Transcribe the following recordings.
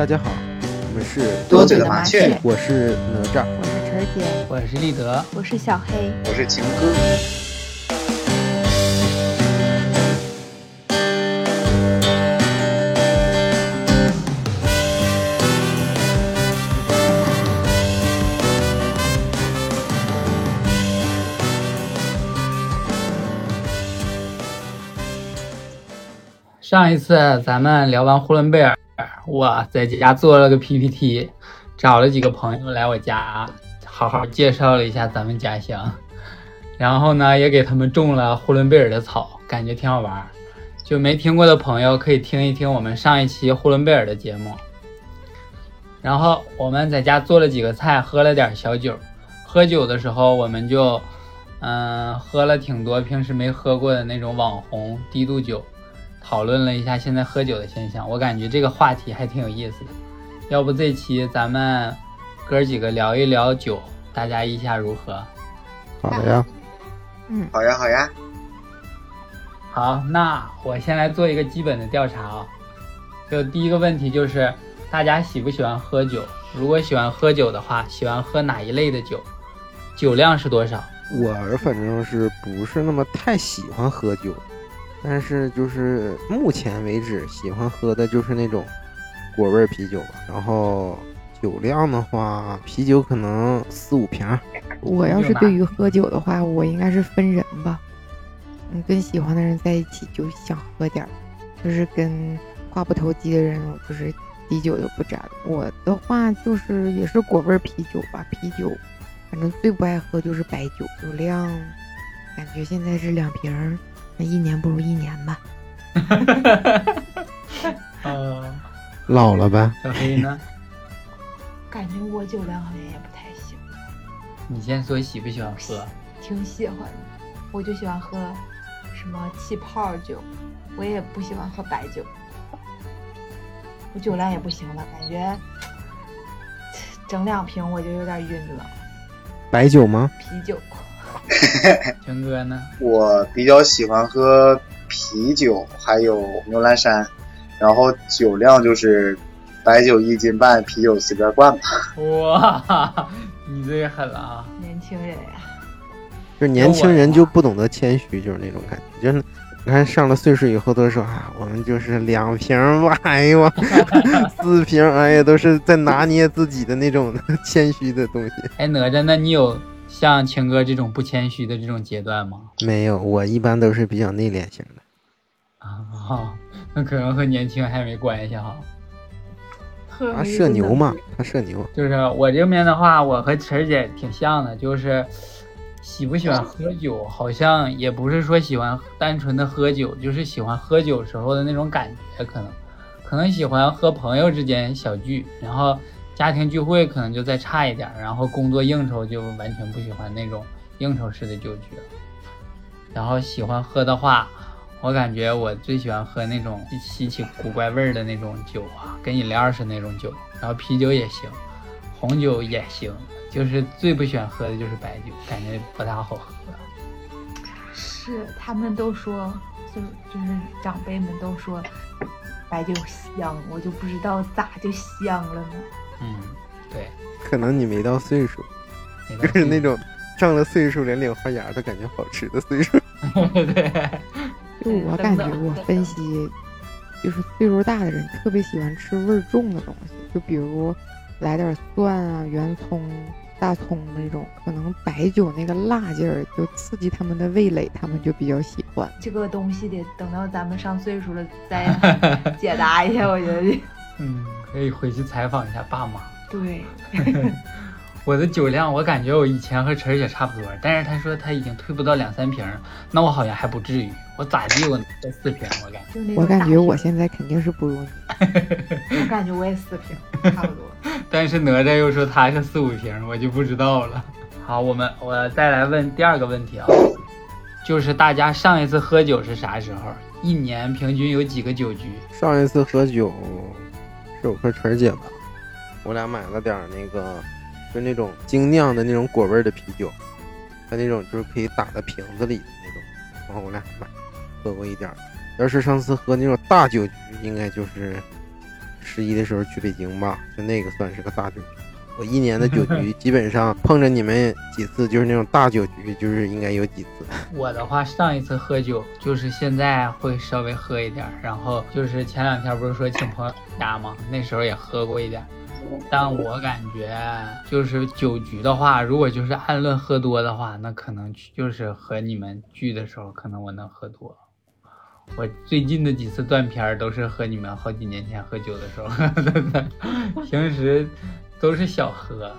大家好，我们是多嘴的麻雀，我是哪吒，我是晨姐，我是立德，我是小黑，我是情歌。上一次咱们聊完呼伦贝尔，我在家做了个 PPT，找了几个朋友来我家，好好介绍了一下咱们家乡。然后呢，也给他们种了呼伦贝尔的草，感觉挺好玩。就没听过的朋友可以听一听我们上一期呼伦贝尔的节目。然后我们在家做了几个菜，喝了点小酒。喝酒的时候，我们就嗯喝了挺多平时没喝过的那种网红低度酒。讨论了一下现在喝酒的现象，我感觉这个话题还挺有意思的。要不这期咱们哥几个聊一聊酒，大家意下如何？好的呀，嗯，好呀，好呀。好，那我先来做一个基本的调查啊。就第一个问题就是，大家喜不喜欢喝酒？如果喜欢喝酒的话，喜欢喝哪一类的酒？酒量是多少？我反正是不是那么太喜欢喝酒。但是就是目前为止喜欢喝的就是那种果味啤酒吧，然后酒量的话，啤酒可能四五瓶。我要是对于喝酒的话，我应该是分人吧。嗯，跟喜欢的人在一起就想喝点儿，就是跟话不投机的人，我就是滴酒都不沾。我的话就是也是果味啤酒吧，啤酒，反正最不爱喝就是白酒，酒量感觉现在是两瓶儿。一年不如一年吧。呃，老了呗。小黑呢？感觉我酒量好像也不太行。你先说喜不喜欢喝？挺喜欢的，我就喜欢喝什么气泡酒，我也不喜欢喝白酒。我酒量也不行了，感觉整两瓶我就有点晕了。白酒吗？啤酒。全哥呢？我比较喜欢喝啤酒，还有牛栏山，然后酒量就是白酒一斤半，啤酒随便灌吧。哇，你这个狠了啊！年轻人呀，就年轻人就不懂得谦虚，就是那种感觉，就是你看上了岁数以后都说啊，我们就是两瓶吧，哎呦，四瓶，哎呀，都是在拿捏自己的那种谦虚的东西。哎，哪吒，那你有？像情哥这种不谦虚的这种阶段吗？没有，我一般都是比较内敛型的。啊，那可能和年轻还没关系哈。他社牛嘛，他社牛。就是我这边的话，我和晨姐挺像的，就是喜不喜欢喝酒，好像也不是说喜欢单纯的喝酒，就是喜欢喝酒时候的那种感觉，可能可能喜欢和朋友之间小聚，然后。家庭聚会可能就再差一点，然后工作应酬就完全不喜欢那种应酬式的酒局。然后喜欢喝的话，我感觉我最喜欢喝那种稀奇古怪味儿的那种酒啊，跟饮料似的那种酒。然后啤酒也行，红酒也行，就是最不喜欢喝的就是白酒，感觉不大好喝。是，他们都说，就就是长辈们都说白酒香，我就不知道咋就香了呢。嗯，对，可能你没到岁数，就是那种上了岁数连领花芽都感觉好吃的岁数。对，就我感觉，我分析，就是岁数大的人特别喜欢吃味重的东西，就比如来点蒜啊、圆葱、大葱那种，可能白酒那个辣劲儿就刺激他们的味蕾，他们就比较喜欢。这个东西得等到咱们上岁数了再解答一下，我觉得。嗯，可以回去采访一下爸妈。对，我的酒量，我感觉我以前和晨姐差不多，但是她说她已经退不到两三瓶，那我好像还不至于，我咋地我才四瓶，我感觉。我感觉我现在肯定是不如你。我感觉我也四瓶，差不多。但是哪吒又说他是四五瓶，我就不知道了。好，我们我再来问第二个问题啊，就是大家上一次喝酒是啥时候？一年平均有几个酒局？上一次喝酒。是我和晨姐吧，我俩买了点那个，就那种精酿的那种果味的啤酒，它那种就是可以打在瓶子里的那种，然后我俩买喝过一点。要是上次喝那种大酒局，应该就是十一的时候去北京吧，就那个算是个大酒局。我一年的酒局 基本上碰着你们几次，就是那种大酒局，就是应该有几次。我的话，上一次喝酒就是现在会稍微喝一点儿，然后就是前两天不是说请朋友家吗？那时候也喝过一点儿。但我感觉就是酒局的话，如果就是按论喝多的话，那可能就是和你们聚的时候，可能我能喝多。我最近的几次断片儿都是和你们好几年前喝酒的时候喝的，平 时都是小喝，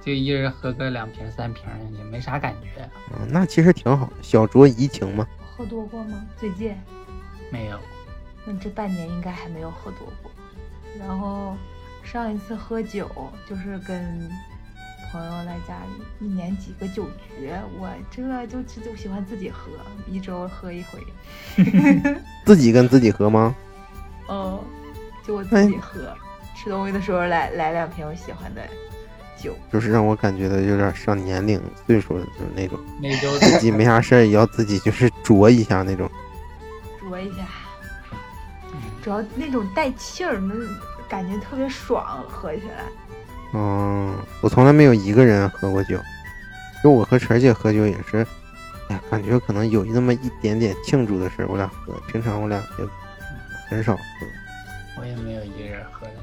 就一人喝个两瓶三瓶也没啥感觉。嗯，那其实挺好，小酌怡情嘛。喝多过吗？最近？没有。那这半年应该还没有喝多过。然后上一次喝酒就是跟朋友来家里，一年几个酒局，我这就就喜欢自己喝，一周喝一回。自己跟自己喝吗？哦，就我自己喝，吃东西的时候来来两瓶我喜欢的酒。就是让我感觉到有点上年龄岁数的，就是那种那周 自己没啥事儿也要自己就是酌一下那种。酌一下，主要那种带气儿，那感觉特别爽，喝起来。嗯，我从来没有一个人喝过酒，就我和晨姐喝酒也是，哎，感觉可能有那么一点点庆祝的事儿，我俩喝。平常我俩也很少喝。我也没有一个人喝的。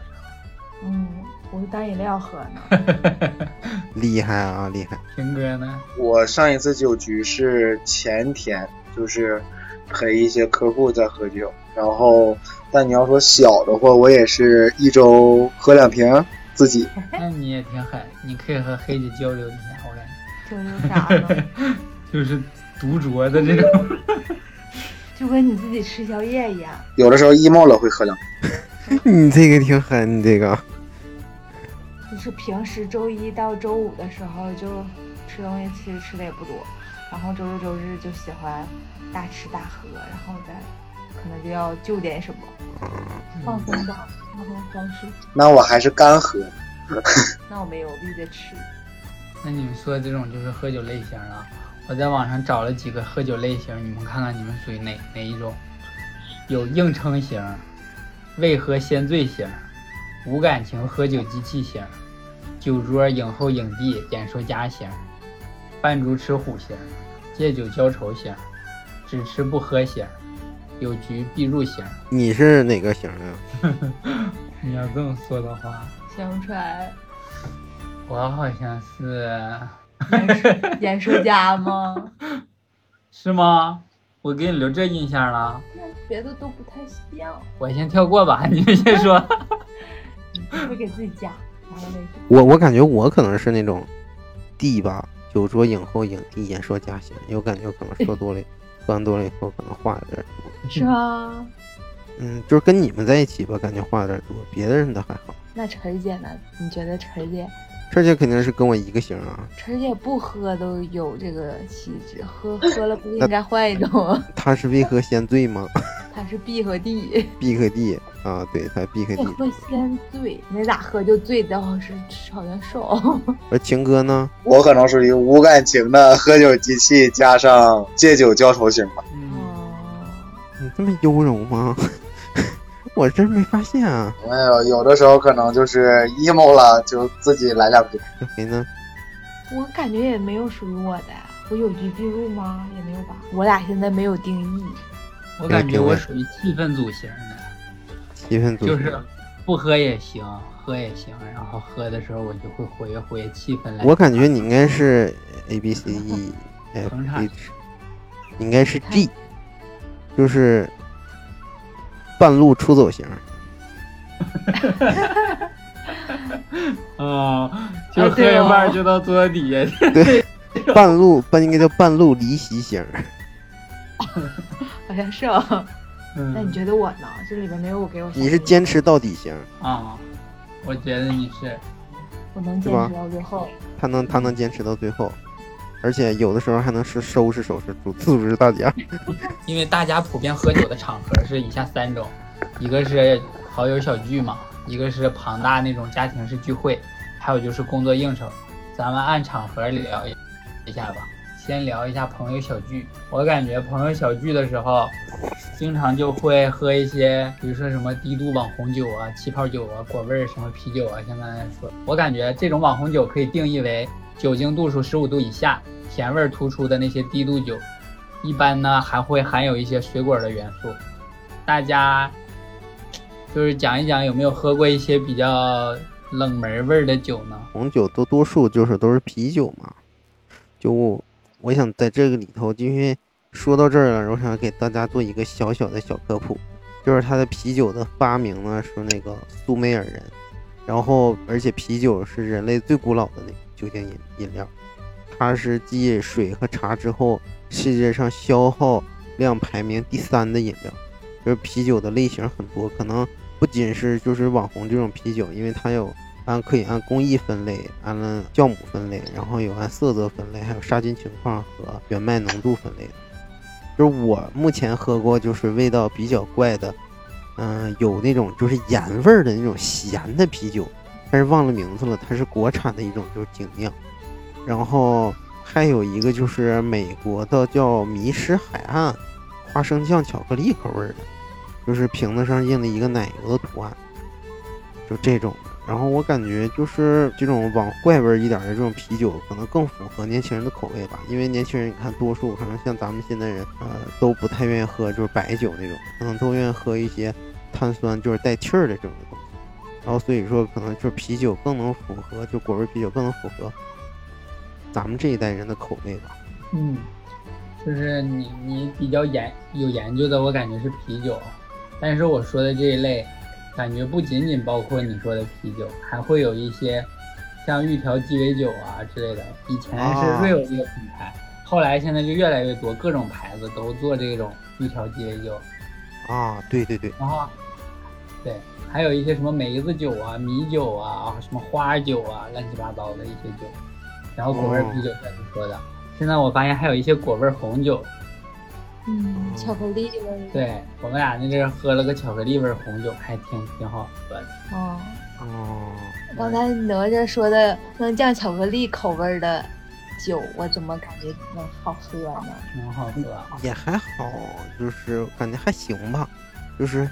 嗯，我是当饮料喝呢。厉害啊，厉害！平哥呢？我上一次酒局是前天，就是陪一些客户在喝酒，然后但你要说小的话，我也是一周喝两瓶。自己，那你也挺狠，你可以和黑姐交流一下，我感觉。交流啥呢？就是独酌的这种，就跟你自己吃宵夜一样。有的时候 emo 了会喝两瓶。你这个挺狠，你这个。就是平时周一到周五的时候就吃东西，其实吃的也不多，然后周六周日就喜欢大吃大喝，然后再可能就要就点什么，放松吧。方式，那我还是干喝。那我没有，我必须得吃。那你们说的这种就是喝酒类型啊？我在网上找了几个喝酒类型，你们看看你们属于哪哪一种？有硬撑型、未喝先醉型、无感情喝酒机器型、酒桌影后影帝演说家型、扮猪吃虎型、借酒浇愁型、只吃不喝型。有局必入型，你是哪个型的？你要这么说的话，想不出来。我好像是演说家吗？是吗？我给你留这印象了。那别的都不太像。我先跳过吧，你们先说。会给自己加。我我感觉我可能是那种 D 吧，酒桌影后影帝演说家型，有感觉可能说多了。喝完多了以后，可能话有点多。是啊，嗯，就是跟你们在一起吧，感觉话有点多。别的人都还好。那晨姐呢？你觉得晨姐？晨姐肯定是跟我一个型啊。晨姐不喝都有这个气质，喝 喝了不应该换一种。他是未喝先醉吗？他是 B 和 D，B 和 D 啊，对他 B 和 D。喝先醉，没咋喝就醉的话是好像瘦。而情哥呢？我可能属于无感情的喝酒机器，加上借酒浇愁型吧。哦，你这么优柔吗？我真没发现啊。没有，有的时候可能就是 emo 了，就自己来两瓶。谁呢？我感觉也没有属于我的，我有局必入吗？也没有吧。我俩现在没有定义。我感觉我属于气氛组型的，气氛组就是不喝也行，喝也行，然后喝的时候我就会活跃活跃气氛来。我感觉你应该是 A B C E F H，应该是 G，就是半路出走型。啊，就喝一半就到桌底下。对，半路半应该叫半路离席型。好像是哦，那你觉得我呢？这里边没有我给我。你是坚持到底型啊？我觉得你是。我能坚持到最后。他能，他能坚持到最后，而且有的时候还能是收拾收拾组组织大家。因为大家普遍喝酒的场合是以下三种：一个是好友小聚嘛，一个是庞大那种家庭式聚会，还有就是工作应酬。咱们按场合聊一下吧。先聊一下朋友小聚，我感觉朋友小聚的时候，经常就会喝一些，比如说什么低度网红酒啊、气泡酒啊、果味儿什么啤酒啊。像刚才说，我感觉这种网红酒可以定义为酒精度数十五度以下、甜味突出的那些低度酒，一般呢还会含有一些水果的元素。大家就是讲一讲有没有喝过一些比较冷门味儿的酒呢？红酒都多数就是都是啤酒嘛。就我想在这个里头，因为说到这儿了，我想给大家做一个小小的小科普，就是它的啤酒的发明呢是那个苏美尔人，然后而且啤酒是人类最古老的那个酒精饮饮料，它是继水和茶之后世界上消耗量排名第三的饮料。就是啤酒的类型很多，可能不仅是就是网红这种啤酒，因为它有按可以按工艺分类，按了酵母分类，然后有按色泽分类，还有杀菌情况和原麦浓度分类。就是我目前喝过就是味道比较怪的，嗯、有那种就是盐味儿的那种咸的啤酒，但是忘了名字了，它是国产的一种就是精酿，然后还有一个就是美国的叫迷失海岸。花生酱巧克力口味的，就是瓶子上印了一个奶油的图案，就这种。然后我感觉就是这种往怪味一点的这种啤酒，可能更符合年轻人的口味吧。因为年轻人你看，多数可能像咱们现在人，呃，都不太愿意喝就是白酒那种，可能都愿意喝一些碳酸就是带气儿的这种东西。然后所以说，可能就是啤酒更能符合，就果味啤酒更能符合咱们这一代人的口味吧。嗯。就是你你比较研有研究的，我感觉是啤酒，但是我说的这一类，感觉不仅仅包括你说的啤酒，还会有一些像玉条鸡尾酒啊之类的。以前是 real 这个品牌，后来现在就越来越多，各种牌子都做这种玉条鸡尾酒。啊，对对对。然后，对，还有一些什么梅子酒啊、米酒啊、什么花酒啊，乱七八糟的一些酒。然后果味啤酒像你说的。现在我发现还有一些果味红酒，嗯，巧克力味。对我们俩那阵喝了个巧克力味红酒，还挺挺好喝的。哦哦，刚才哪吒说的能降巧克力口味的酒，我怎么感觉能好喝呢？能好喝，也还好，就是感觉还行吧，就是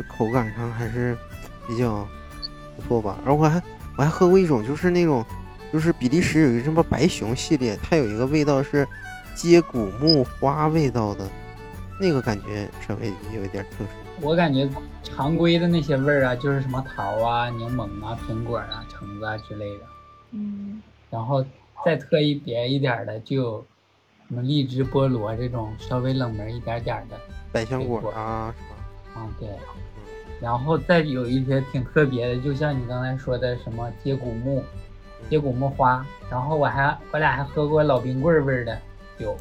这口感上还是比较不错吧。而我还我还喝过一种，就是那种。就是比利时有一个什么白熊系列，它有一个味道是接骨木花味道的，那个感觉稍微有一点特殊。我感觉常规的那些味儿啊，就是什么桃啊、柠檬啊、苹果啊、橙子啊之类的。嗯。然后再特意别一点的，就有什么荔枝、菠萝这种稍微冷门一点点的百香果啊，是吧？啊，对。然后再有一些挺特别的，就像你刚才说的什么接骨木。接骨木花，然后我还我俩还喝过老冰棍味的酒，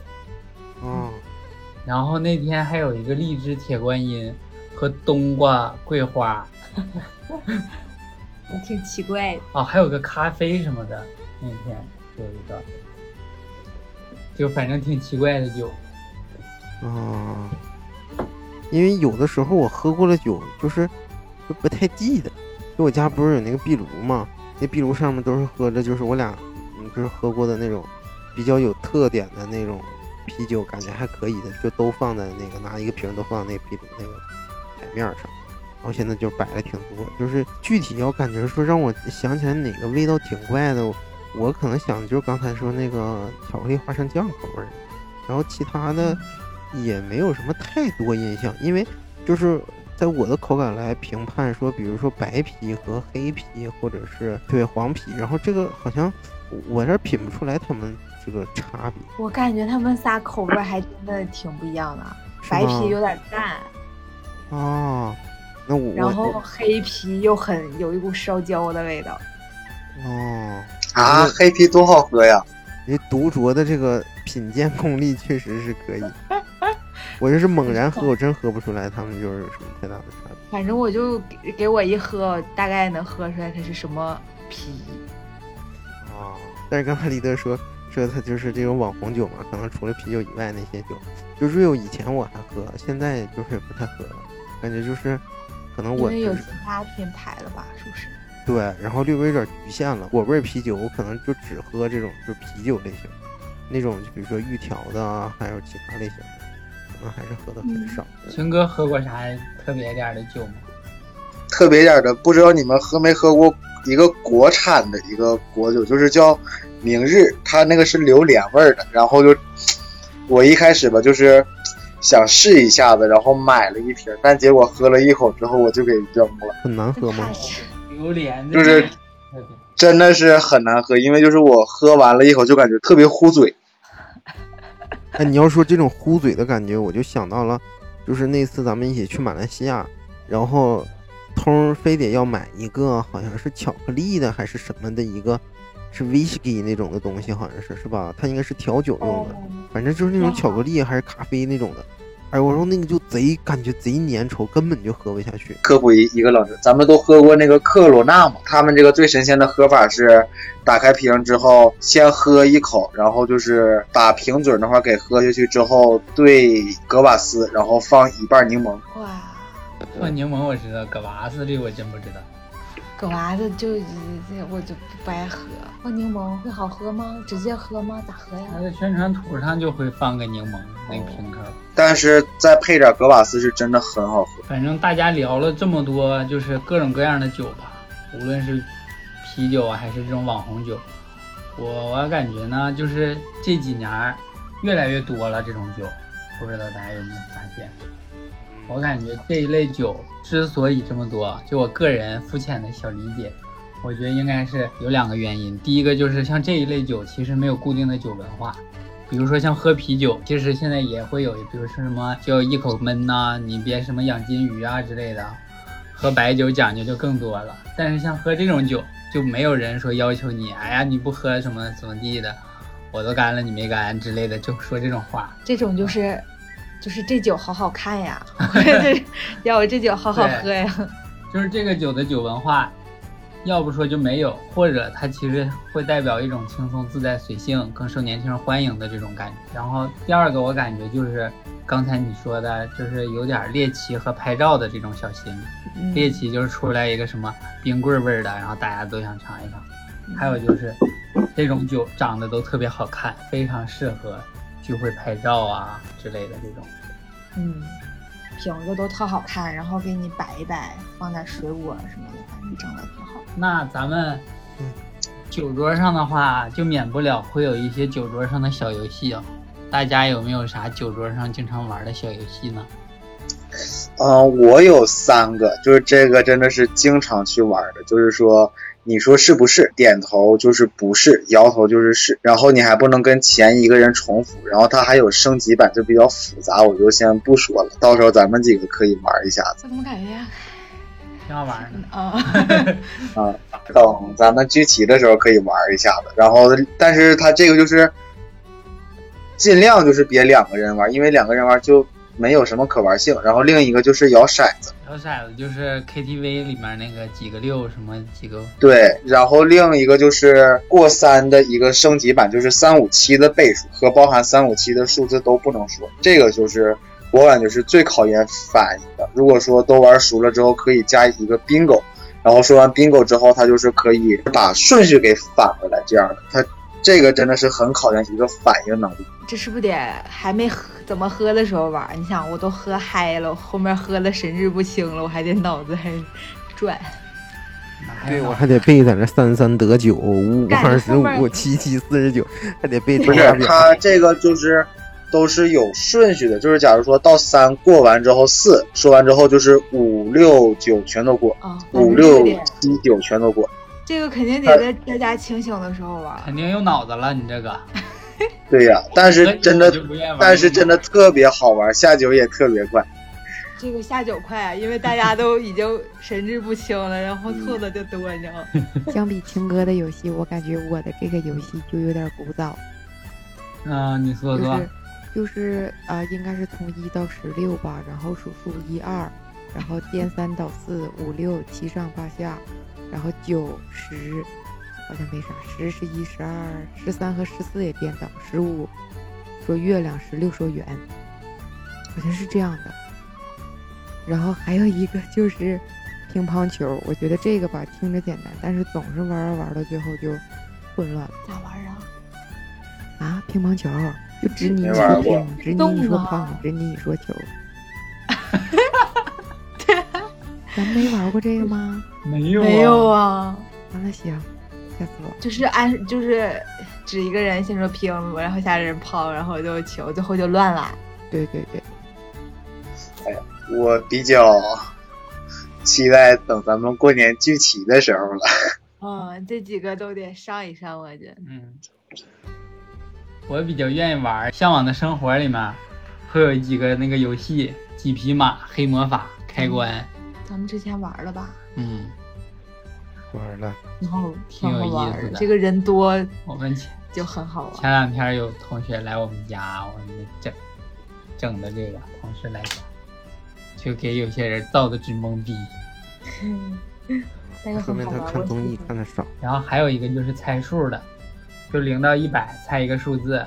嗯，然后那天还有一个荔枝铁观音和冬瓜桂花，挺奇怪的。哦，还有个咖啡什么的，那天有一个，就反正挺奇怪的酒，啊，因为有的时候我喝过的酒就是就不太记得，就我家不是有那个壁炉嘛？那壁炉上面都是喝的，就是我俩，嗯，就是喝过的那种比较有特点的那种啤酒，感觉还可以的，就都放在那个拿一个瓶都放在那壁炉那个台面上。然后现在就摆了挺多，就是具体要感觉说让我想起来哪个味道挺怪的，我可能想的就是刚才说那个巧克力花生酱口味儿，然后其他的也没有什么太多印象，因为就是。在我的口感来评判，说，比如说白啤和黑啤，或者是对黄啤，然后这个好像我这品不出来他们这个差别。我感觉他们仨口味还真的挺不一样的，白啤有点淡。啊，那我然后黑啤又很有一股烧焦的味道。哦啊，黑啤多好喝呀！你独酌的这个品鉴功力确实是可以。我就是猛然喝，我真喝不出来，他们就是有什么太大的差别。反正我就给给我一喝，大概能喝出来它是什么啤。啊！但是刚才李德说说他就是这种网红酒嘛，可能除了啤酒以外那些酒，就 real 以前我还喝，现在就是不太喝了，感觉就是可能我、因为有其他品牌了吧，是不是？对，然后略微有点局限了。果味啤酒我可能就只喝这种就啤酒类型，那种就比如说玉条的啊，还有其他类型的。能还是喝的很少。陈哥喝过啥特别点儿的酒吗？特别点儿的，不知道你们喝没喝过一个国产的一个果酒，就是叫明日，它那个是榴莲味儿的。然后就我一开始吧，就是想试一下子，然后买了一瓶，但结果喝了一口之后我就给扔了，很难喝吗？榴莲就是真的是很难喝，因为就是我喝完了一口就感觉特别糊嘴。哎，你要说这种糊嘴的感觉，我就想到了，就是那次咱们一起去马来西亚，然后通非得要买一个好像是巧克力的还是什么的一个，是 whisky 那种的东西，好像是是吧？它应该是调酒用的，反正就是那种巧克力还是咖啡那种的。哎，我说那个就贼感觉贼粘稠，根本就喝不下去。科普一一个冷知识，咱们都喝过那个克罗纳嘛？他们这个最神仙的喝法是，打开瓶之后先喝一口，然后就是把瓶嘴那块给喝下去之后兑格瓦斯，然后放一半柠檬。哇，放柠檬我知道，格瓦斯这我真不知道。葛娃子就这我就不爱喝，放柠檬会好喝吗？直接喝吗？咋喝呀？它的宣传图上就会放个柠檬那个瓶口。但是再配点格瓦斯是真的很好喝。反正大家聊了这么多，就是各种各样的酒吧，无论是啤酒啊，还是这种网红酒，我我感觉呢，就是这几年越来越多了这种酒，不知道大家有没有发现？我感觉这一类酒之所以这么多，就我个人肤浅的小理解，我觉得应该是有两个原因。第一个就是像这一类酒，其实没有固定的酒文化。比如说像喝啤酒，其实现在也会有，比如说什么叫一口闷呐、你别什么养金鱼啊之类的。喝白酒讲究就更多了，但是像喝这种酒，就没有人说要求你，哎呀你不喝什么怎么地的，我都干了你没干之类的，就说这种话。这种就是，就是这酒好好看呀，就是要我这酒好好喝呀。就是这个酒的酒文化，要不说就没有，或者它其实会代表一种轻松自在、随性、更受年轻人欢迎的这种感觉。然后第二个，我感觉就是刚才你说的，就是有点猎奇和拍照的这种小心猎奇就是出来一个什么冰棍味儿的，然后大家都想尝一尝。还有就是这种酒长得都特别好看，非常适合聚会拍照啊之类的这种。嗯，瓶子都特好看，然后给你摆一摆，放点水果什么的，反正整的挺好。那咱们酒桌上的话，就免不了会有一些酒桌上的小游戏啊、大家有没有啥酒桌上经常玩的小游戏呢？嗯、我有三个，就是这个真的是经常去玩的，就是说你说是不是，点头就是不是，摇头就是是，然后你还不能跟前一个人重复，然后它还有升级版，就比较复杂，我就先不说了，到时候咱们几个可以玩一下子怎么感觉挺好玩的。啊？啊。等咱们聚齐的时候可以玩一下子，然后但是它这个就是尽量就是别两个人玩，因为两个人玩就没有什么可玩性，然后另一个就是摇骰子。摇骰子就是 KTV 里面那个几个六什么几个，对，然后另一个就是过三的一个升级版，就是三五七的倍数和包含三五七的数字都不能说，这个就是我感觉是最考验反应的。如果说都玩熟了之后，可以加一个 bingo，然后说完 bingo 之后，它就是可以把顺序给返回来，这样的，它这个真的是很考验一个反应能力。这是不是得还没喝怎么喝的时候玩？你想，我都喝嗨了，后面喝的神志不清了，我还得脑子还转。对我还得背在那三三得九，五五二十五，七七四十九，还得背不是乘法表。它这个就是都是有顺序的，就是假如说到三过完之后四说完之后就是五六九全都过，啊，五六七九全都过。这个肯定得在大家清醒的时候玩。肯定有脑子了，你这个。对呀、但是真的但是真的特别好玩，下酒也特别快。这个下酒快，因为大家都已经神志不清了，然后错的就多，你知道吗？相比秦哥的游戏，我感觉我的这个游戏就有点古早，嗯、你说说。就是就是呃，应该是从一到十六吧，然后数数一二，然后颠三倒四，五六七上八下，然后九十好像没啥，十十一十二十三和十四也颠倒，十五说月亮，十六说圆，好像是这样的。然后还有一个就是乒乓球，我觉得这个吧听着简单，但是总是玩儿玩儿到最后就混乱了咋玩啊？啊！乒乓球，就指你一没玩过说听，指你你说动啊胖，指你你说球。咱没玩过这个吗？没有没有啊，啊，完了行，吓死我！就是按就是指一个人先说拼，然后下人抛，然后就球，最后就乱了。对对对，哎我比较期待等咱们过年聚齐的时候了。嗯，这几个都得上一上，我觉得。嗯，我比较愿意玩《向往的生活》里面会有几个那个游戏，几匹马、黑魔法、开关，咱们之前玩了吧？嗯，玩了，然后挺有意思的这个人多我们前就很好玩。前两天有同学来我们家，我们整整的这个同事来家，就给有些人造的直懵逼。那个说明他看综艺看的少。然后还有一个就是猜数的，就零到一百猜一个数字，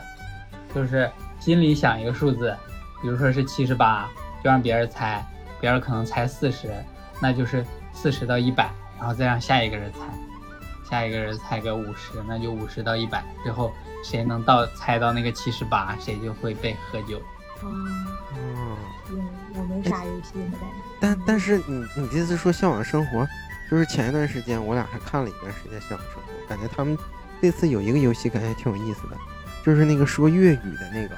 就是心里想一个数字，比如说是七十八，就让别人猜，别人可能猜四十，那就是四十到一百，然后再让下一个人猜，下一个人猜个五十，那就五十到一百，最后谁能到猜到那个七十八，谁就会被喝酒。嗯，嗯，我我没啥游戏呢，但但是你你这次说向往生活，就是前一段时间我俩还看了一段时间向往生活，感觉他们这次有一个游戏感觉挺有意思的，就是那个说粤语的那个，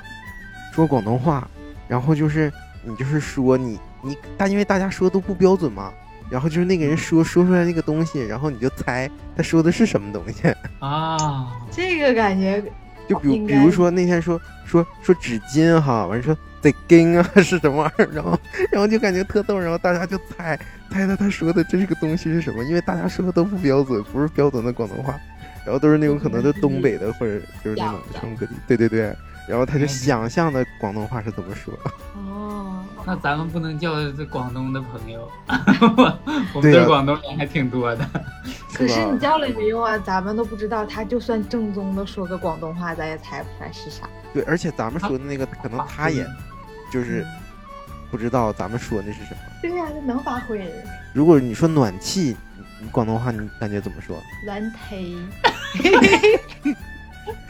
说广东话，然后就是你就是说你你，但因为大家说都不标准嘛，然后就是那个人说说出来那个东西，然后你就猜他说的是什么东西，啊，这个感觉就比如比如说那天说说说纸巾哈，完说得根啊 是什么玩意儿，然后然后就感觉特逗，然后大家就猜猜他他说的这个东西是什么，因为大家说的都不标准，不是标准的广东话，然后都是那种可能是东北的或者就是那种全国各地，对对对，然后他就想象的广东话是怎么说，哦，那咱们不能叫这广东的朋友，我 我们这广东人还挺多的。可是你叫了也没用啊，咱们都不知道，他就算正宗的说个广东话，咱也猜不出来是啥。对，而且咱们说的那个可能他也就是不知道咱们说的是什么。对呀、这能发挥。如果你说暖气，你广东话你感觉怎么说？软忒，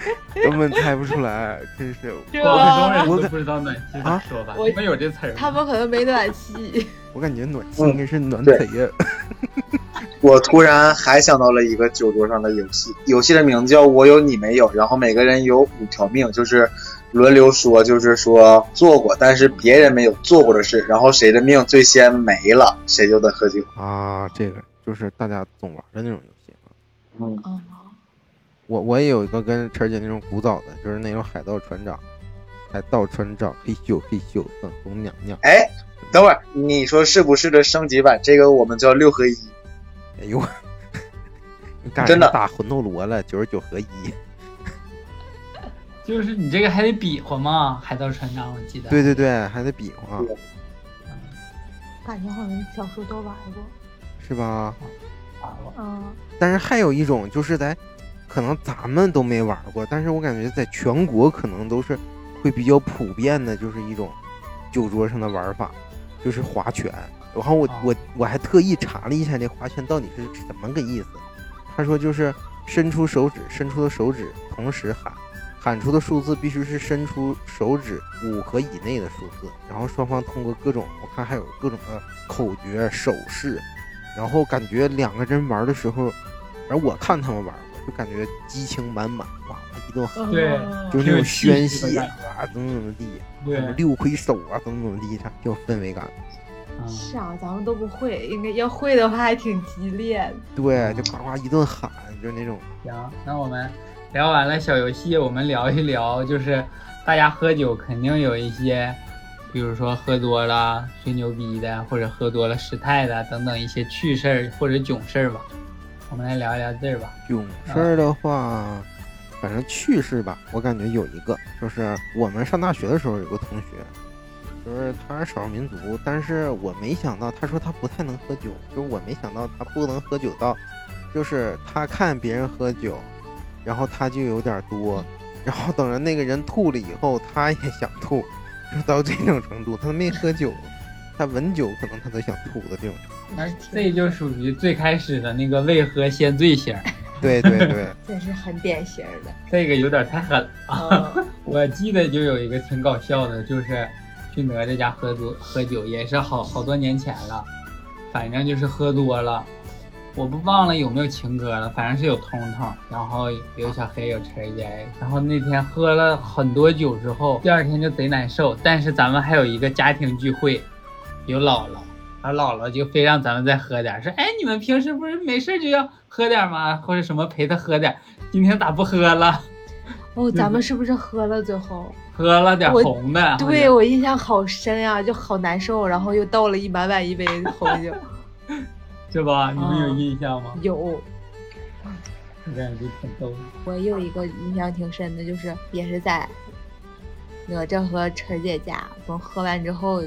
根本猜不出来，真是。广东人我都不知道暖气咋说吧？我你们有这词儿？他们可能没暖气。我感觉暖气嗯应该是暖对贼呀。我突然还想到了一个酒桌上的游戏，游戏的名字叫“我有你没有”，然后每个人有五条命，就是轮流说，就是说做过但是别人没有做过的事，然后谁的命最先没了，谁就得喝酒。啊，这个就是大家总玩的那种游戏啊。嗯，嗯，我我也有一个跟晨儿姐那种古早的，就是那种海盗船长，海盗船长，嘿咻嘿咻，粉红娘娘。哎，等会儿你说是不是的升级版？这个我们叫六合一。哎呦，真的打魂斗罗了，九十九合一。就是你这个还得比划嘛，海盗船长，我记得。对对对，还得比划，对感觉好像小时候都玩过。是吧？玩过嗯，但是还有一种就是在，可能咱们都没玩过，但是我感觉在全国可能都是会比较普遍的，就是一种酒桌上的玩法，就是划拳。然后我哦我我还特意查了一下这划拳到底是怎么个意思。他说就是伸出手指，伸出的手指同时喊，喊出的数字必须是伸出手指五和以内的数字，然后双方通过各种我看还有各种的口诀手势，然后感觉两个人玩的时候，而我看他们玩过，就感觉激情满满，哇，一顿喊，就是那种宣泄啊，怎么怎么地，对六魁首啊，怎么怎么地，它挺有氛围感。嗯是啊，咱们都不会，应该要会的话还挺激烈的。对，就呱呱一顿喊，就是那种行，那我们聊完了小游戏，我们聊一聊，就是大家喝酒肯定有一些，比如说喝多了吹牛逼的，或者喝多了失态的等等一些趣事儿或者囧事儿吧。我们来聊一聊这儿吧。囧事的话，反正趣事吧，我感觉有一个，就是我们上大学的时候有个同学，就是他是少数民族，但是我没想到，他说他不太能喝酒，就是我没想到他不能喝酒到，就是他看别人喝酒，然后他就有点多，然后等着那个人吐了以后，他也想吐，就到这种程度，他没喝酒，他闻酒可能他都想吐的这种程度。那这就属于最开始的那个未喝先醉型儿，对 对对，这是很典型的。这个有点太狠了。嗯，我记得就有一个挺搞笑的，就是去哪吒家喝多喝酒，也是好好多年前了，反正就是喝多了，我不忘了有没有情歌了，反正是有通通，然后有小黑有陈姐，然后那天喝了很多酒之后，第二天就贼难受，但是咱们还有一个家庭聚会，有姥姥。然后姥姥就非让咱们再喝点，说：“哎，你们平时不是没事就要喝点吗？或者什么陪他喝点，今天咋不喝了？”哦，咱们是不是喝了最后？喝了点红的。对我印象好深呀，就好难受，然后又倒了一满满一杯红酒，是吧？你们有印象吗？有。感觉挺逗。我有一个印象挺深的，就是也是在哪吒和晨姐家，我们喝完之后。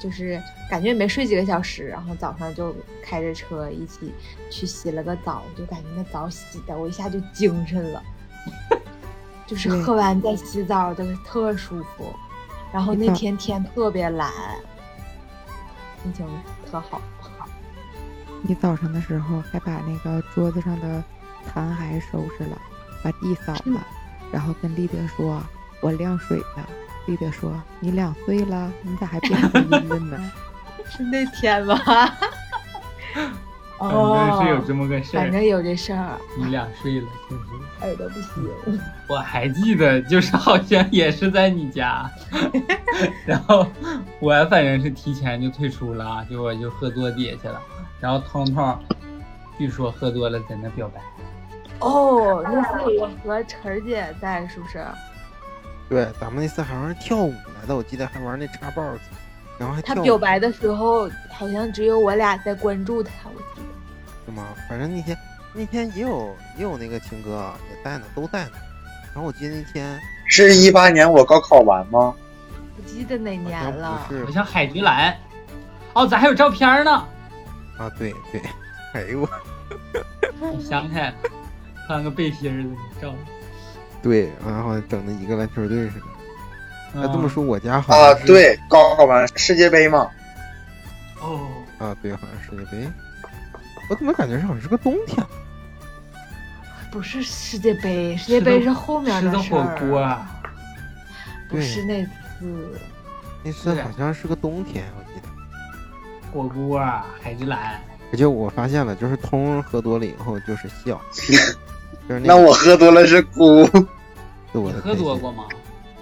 就是感觉没睡几个小时，然后早上就开着车一起去洗了个澡，就感觉那澡洗的我一下就精神了，就是喝完再洗澡就特舒服。然后那天天特别蓝，心情特好。你早上的时候还把那个桌子上的残骸收拾了，把地扫了，然后跟立德说：“我晾水了。”丽德说：“你两岁了，你咋还变声音了呢？” 是那天吧？哦，是有这么个事儿。反正有这事儿。你两岁了，就是耳朵不行。我还记得，就是好像也是在你家，然后我反正是提前就退出了，就我就喝多底下去了。然后彤彤据说喝多了在那表白。哦，那是我和晨儿姐在，是不是？对，咱们那次好像是跳舞来的，我记得还玩那叉 box，然后还他表白的时候，好像只有我俩在关注他，我记得。是吗？反正那天那天也有也有那个情歌也在呢，都在呢。然后我记得那天是一八年我高考完吗？不记得哪年了，好像海菊蓝。哦，咱还有照片呢。啊，对对，哎呦，我想起来了，穿个背心儿的照。对，然后整的一个篮球队似的。那这么说，我家好啊，对，高考完世界杯嘛。哦。啊，对，好像世界杯。我怎么感觉好像是个冬天？不是世界杯，世界杯是后面的事儿。火锅啊。不是那次。那次好像是个冬天，我记得。火锅，啊海之蓝。而且我发现了，就是通喝多了以后就是笑。那我喝多了是哭。你喝多过吗？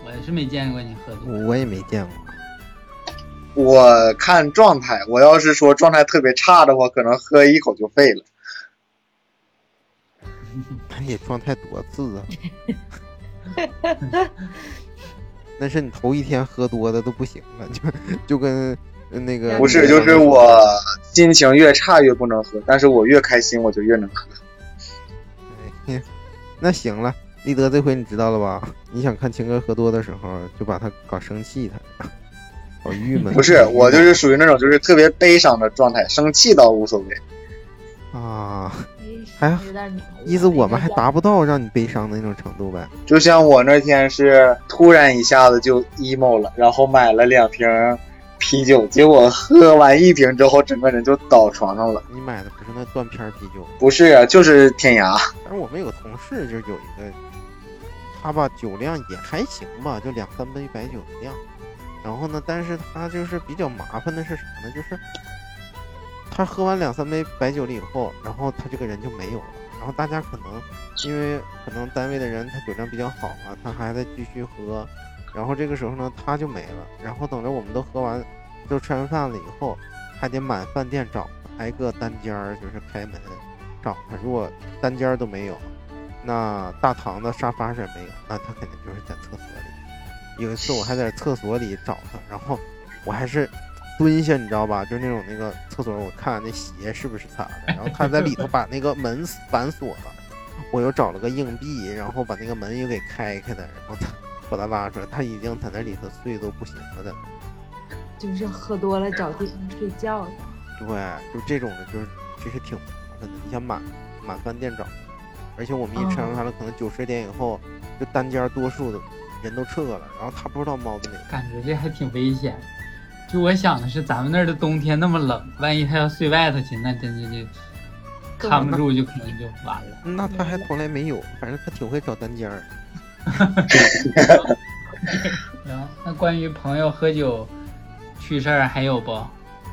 我是没见过你喝多。我也没见过。我看状态，我要是说状态特别差的话，可能喝一口就废了。那你状态多次啊？那是你头一天喝多的都不行了，就就跟那个不是，就是我心情越差越不能喝，但是我越开心我就越能喝。那行了，立德，这回你知道了吧？你想看情哥喝多的时候，就把他搞生气，他好郁闷。不是，我就是属于那种就是特别悲伤的状态，生气倒无所谓。啊，还意思我们还达不到让你悲伤的那种程度呗？就像我那天是突然一下子就 emo 了，然后买了两瓶。啤酒，结果喝完一瓶之后，整个人就倒床上了。你买的不是那断片啤酒？不是啊，就是天涯。但是我们有个同事，就是有一个，他吧酒量也还行吧，就两三杯白酒的量。然后呢，但是他就是比较麻烦的是啥呢？就是他喝完两三杯白酒了以后，然后他这个人就没有了。然后大家可能因为可能单位的人他酒量比较好嘛，他还在继续喝。然后这个时候呢，他就没了。然后等着我们都喝完，都吃完饭了以后，还得满饭店找，挨个单间儿就是开门找他。如果单间儿都没有，那大堂的沙发上也没有，那他肯定就是在厕所里。有一次我还在厕所里找他，然后我还是蹲下，你知道吧？就是那种那个厕所，我看那鞋是不是他的。然后他在里头把那个门反锁了，我又找了个硬币，然后把那个门又给开开的，然后他。把他拉出来，他已经在那里头睡都不行了的，就是喝多了找地方睡觉的。对，就这种的，就是其实挺麻烦的。你想满满饭店找，而且我们一吃完饭了，可能九十点以后，就单间多数的人都撤了，然后他不知道猫在哪。感觉这还挺危险。就我想的是，咱们那儿的冬天那么冷，万一他要睡外头去，那真的就扛不住，就可能就完了。那他还从来没有，反正他挺会找单间儿。行，那关于朋友喝酒趣事儿还有不？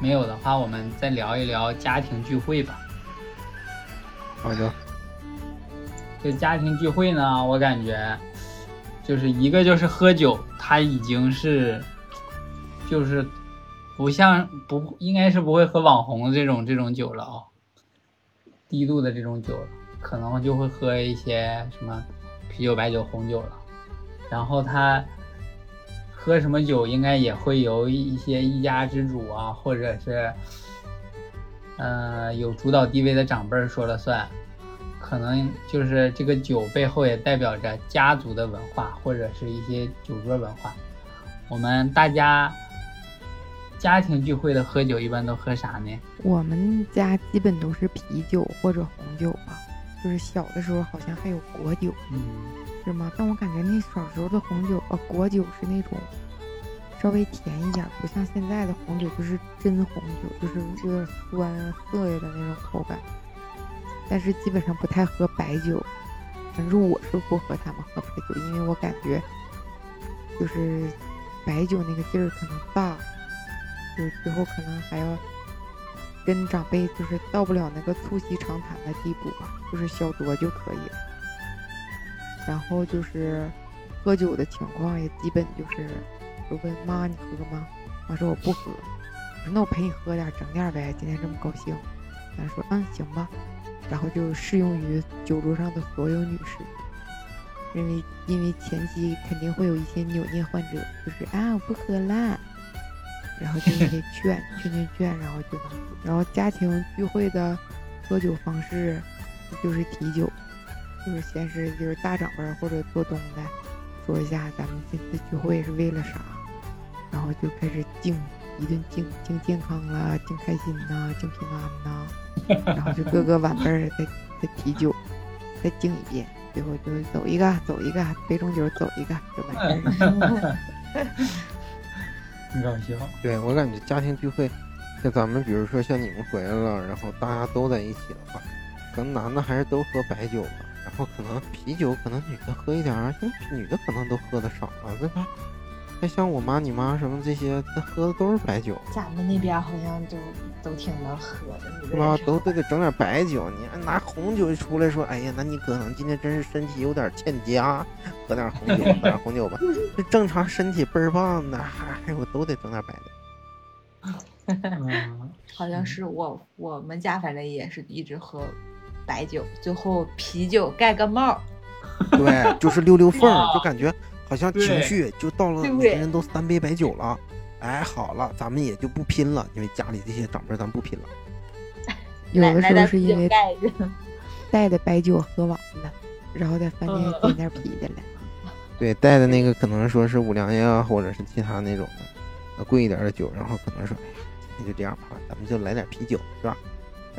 没有的话，我们再聊一聊家庭聚会吧。好的，这家庭聚会呢，我感觉就是一个就是喝酒，它已经是就是不像不应该是不会喝网红这种这种酒了啊、低度的这种酒了，可能就会喝一些什么啤酒、白酒、红酒了。然后他喝什么酒，应该也会由一些一家之主啊，或者是呃有主导地位的长辈说了算。可能就是这个酒背后也代表着家族的文化，或者是一些酒桌文化。我们大家家庭聚会的喝酒一般都喝啥呢？我们家基本都是啤酒或者红酒吧，就是小的时候好像还有果酒，嗯，是吗？但我感觉那小时候的红酒，呃，果酒是那种稍微甜一点，不像现在的红酒就是真红酒，就是有点酸啊涩呀的那种口感。但是基本上不太喝白酒，反正我是不和他们喝白酒，因为我感觉就是白酒那个劲儿可能大，就是最后可能还要跟长辈就是到不了那个促膝长谈的地步吧，就是小酌就可以了。然后就是喝酒的情况也基本就是，我问妈你喝吗？妈说我不喝。我说那我陪你喝点儿，整点儿呗，今天这么高兴。她说嗯行吧，然后就适用于酒桌上的所有女士，因为因为前期肯定会有一些扭捏患者，就是啊我不喝啦，然后就那些劝劝劝劝，然后就。然后家庭聚会的喝酒方式就是提酒，就是先是就是大长辈儿或者做东的说一下咱们这次聚会是为了啥，然后就开始敬一顿敬敬健康啦，敬开心呐，敬平安呐，然后就各个晚辈儿再再提酒，再敬一遍，最后就是走一个走一个，杯中酒走一个就完事。很搞笑。对我感觉家庭聚会，像咱们比如说像你们回来了，然后大家都在一起的话，可能男的还是都喝白酒吧，然后可能啤酒可能女的喝一点儿，女的可能都喝的少了，对吧？那像我妈、你妈什么这些，她喝的都是白酒，咱们那边好像都都挺能喝的，女是吧？都都得整点白酒。你要拿红酒出来说，哎呀，那你可能今天真是身体有点欠佳，喝点红酒，喝点红酒吧。这正常身体倍儿棒的，还我都得整点白的。嗯，好像是我我们家反正也是一直喝白酒，最后啤酒盖个帽。对，就是溜溜缝就感觉好像情绪就到了，每个人都三杯白酒了。哎，好了，咱们也就不拼了，因为家里这些长辈咱不拼了。有的时候是因为。带的白酒喝完了，然后在饭店点点啤的了。对，带的那个可能说是五粮液啊，或者是其他那种的，呃，贵一点的酒，然后可能说，哎呀，今天就这样吧，咱们就来点啤酒，是吧？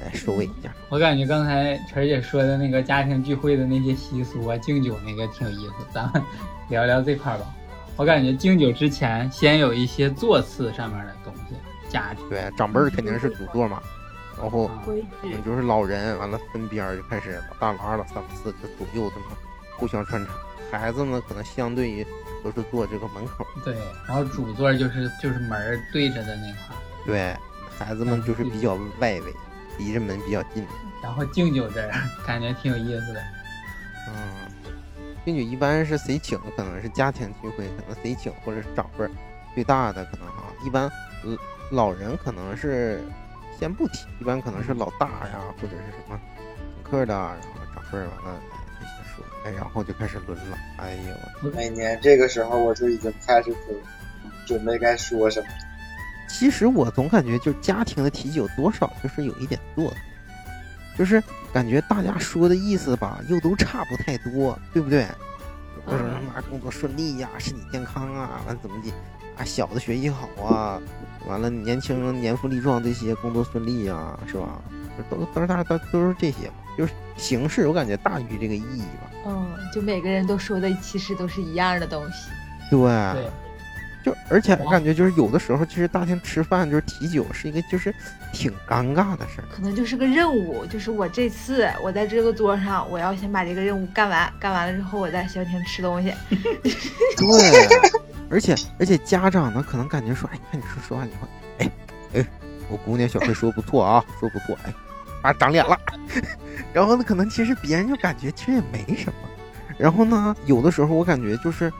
来收尾一下。我感觉刚才晨儿姐说的那个家庭聚会的那些习俗啊，敬酒那个挺有意思，咱们聊聊这块儿吧。我感觉敬酒之前先有一些座次上面的东西家庭，对，长辈儿肯定是主座嘛，然后就是老人，完了分边儿就开始老大老二老三老四就左右这么互相穿插。孩子呢，可能相对于都是坐这个门口，对，然后主座就是就是门儿对着的那块儿，对，孩子们就是比较外围，离着门比较近。然后敬酒这儿 感觉挺有意思的。嗯，敬酒一般是谁请，可能是家庭聚会，可能谁请，或者是长辈儿最大的可能哈，一般呃老人可能是先不提，一般可能是老大呀，或者是什么请客的，然后长辈儿完了哎这些说，哎，然后就开始轮了，哎呦我每年这个时候我就已经开始准准备该说什么。其实我总感觉就是家庭的提酒多少就是有一点做的，就是感觉大家说的意思吧，又都差不太多，对不对？或者什么工作顺利呀、身体健康啊，完怎么的啊，小的学习好啊，完了年轻人年富力壮这些工作顺利呀、是吧？都都是大都都是这些嘛，就是形式我感觉大于这个意义吧。嗯，就每个人都说的其实都是一样的东西。对，对，就而且我感觉就是有的时候，其实大厅吃饭就是提酒是一个就是挺尴尬的事儿。可能就是个任务，就是我这次我在这个桌上，我要先把这个任务干完，干完了之后我再消停吃东西。对，而且而且家长呢，可能感觉说，哎，你看你说说话，你话，哎哎，我姑娘小黑说不错啊，说不错，哎，啊长脸了。然后呢，可能其实别人就感觉其实也没什么。然后呢，有的时候我感觉就是。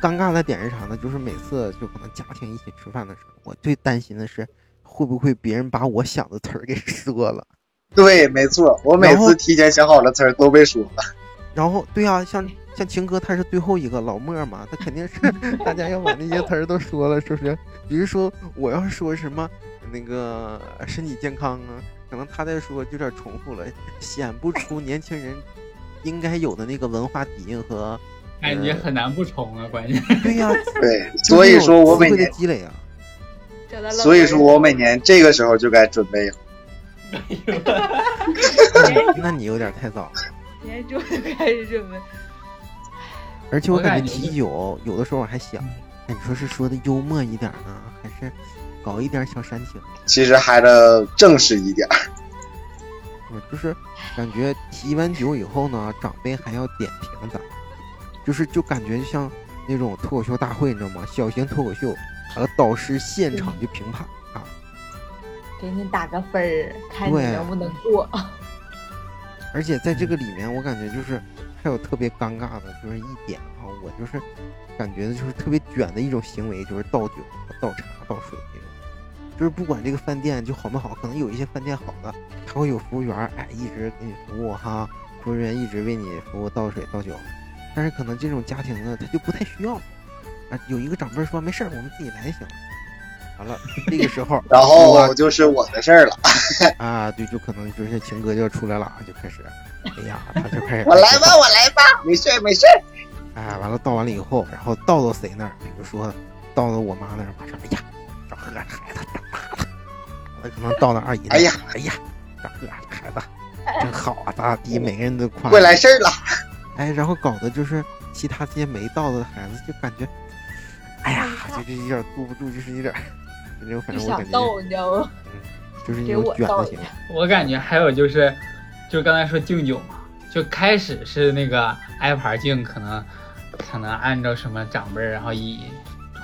尴尬的点是啥呢？就是每次就可能家庭一起吃饭的时候，我最担心的是会不会别人把我想的词儿给说了。对，没错，我每次提前想好的词儿都被说了。然后，对呀，像像秦哥他是最后一个老莫嘛，他肯定是 大家要把那些词儿都说了，是不是？比如说我要说什么那个身体健康啊，可能他在说有点重复了，显不出年轻人应该有的那个文化底蕴和。感觉很难不冲啊，关键。对呀，对，所以说我每年积累啊。所以说我每年这个时候就该准备了。那你有点太早了。年初就开始准备。而且我感觉提酒有的时候我还想，哎，你说是说的幽默一点呢，还是搞一点小煽情？其实还得正式一点。我，就是感觉提完酒以后呢，长辈还要点评咱。就是就感觉像那种脱口秀大会，你知道吗？小型脱口秀，和导师现场就评判啊，给你打个分儿，看你能不能过。而且在这个里面，我感觉就是还有特别尴尬的，就是一点啊，我就是感觉就是特别卷的一种行为，就是倒酒、倒茶、倒水那种。就是不管这个饭店就好没好，可能有一些饭店好的，他会有服务员哎一直给你服务哈，服务员一直为你服务倒水倒酒。但是可能这种家庭呢，他就不太需要啊。有一个长辈说：“没事儿，我们自己来就行了。”完了，这个时候，然后就是我的事儿了。啊，对，就可能就是情歌就要出来了，就开始，哎呀，他就开始，我来吧，我来吧，没事儿，没事儿。哎，完了，倒完了以后，然后倒到谁那儿？比如说倒到我妈那儿，马上，哎呀，找喝孩子长大了。那，可能倒到二姨哎呀，哎呀，找喝孩子真好啊，咋地？每个人都夸，会来事儿了。哎，然后搞的就是其他这些没到的孩子就感觉，哎呀，就这有点坐不住，就是有点，反正反正我感觉，你知道吗？嗯，就是那种卷的型。我感觉还有就是，就刚才说敬酒嘛，就开始是那个挨盘敬，可能可能按照什么长辈，然后以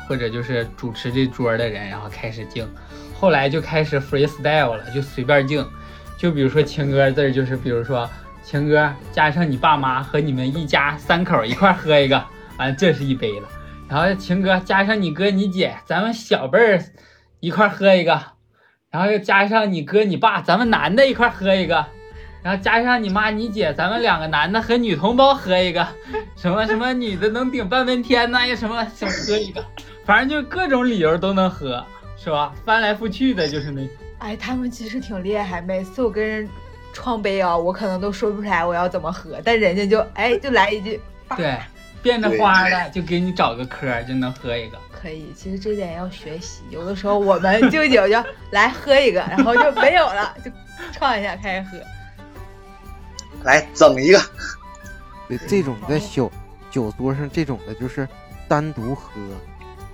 或者就是主持这桌的人，然后开始敬，后来就开始 freestyle 了，就随便敬，就比如说情歌字，就是比如说。情哥加上你爸妈和你们一家三口一块喝一个，完这是一杯了。然后情哥加上你哥你姐，咱们小辈儿一块喝一个。然后又加上你哥你爸，咱们男的一块喝一个。然后加上你妈你姐，咱们两个男的和女同胞喝一个。什么什么女的能顶半边天呐？又什么想喝一个？反正就各种理由都能喝，是吧？翻来覆去的就是那。哎，他们其实挺厉害，每次我跟人。创杯啊，我可能都说不出来我要怎么喝，但人家就哎就来一句，对，变着花的就给你找个科就能喝一个。可以，其实这点要学习。有的时候我们敬酒就来喝一个，然后就没有了，就创一下开始喝。来整一个。对，这种在小酒桌上这种的就是单独喝，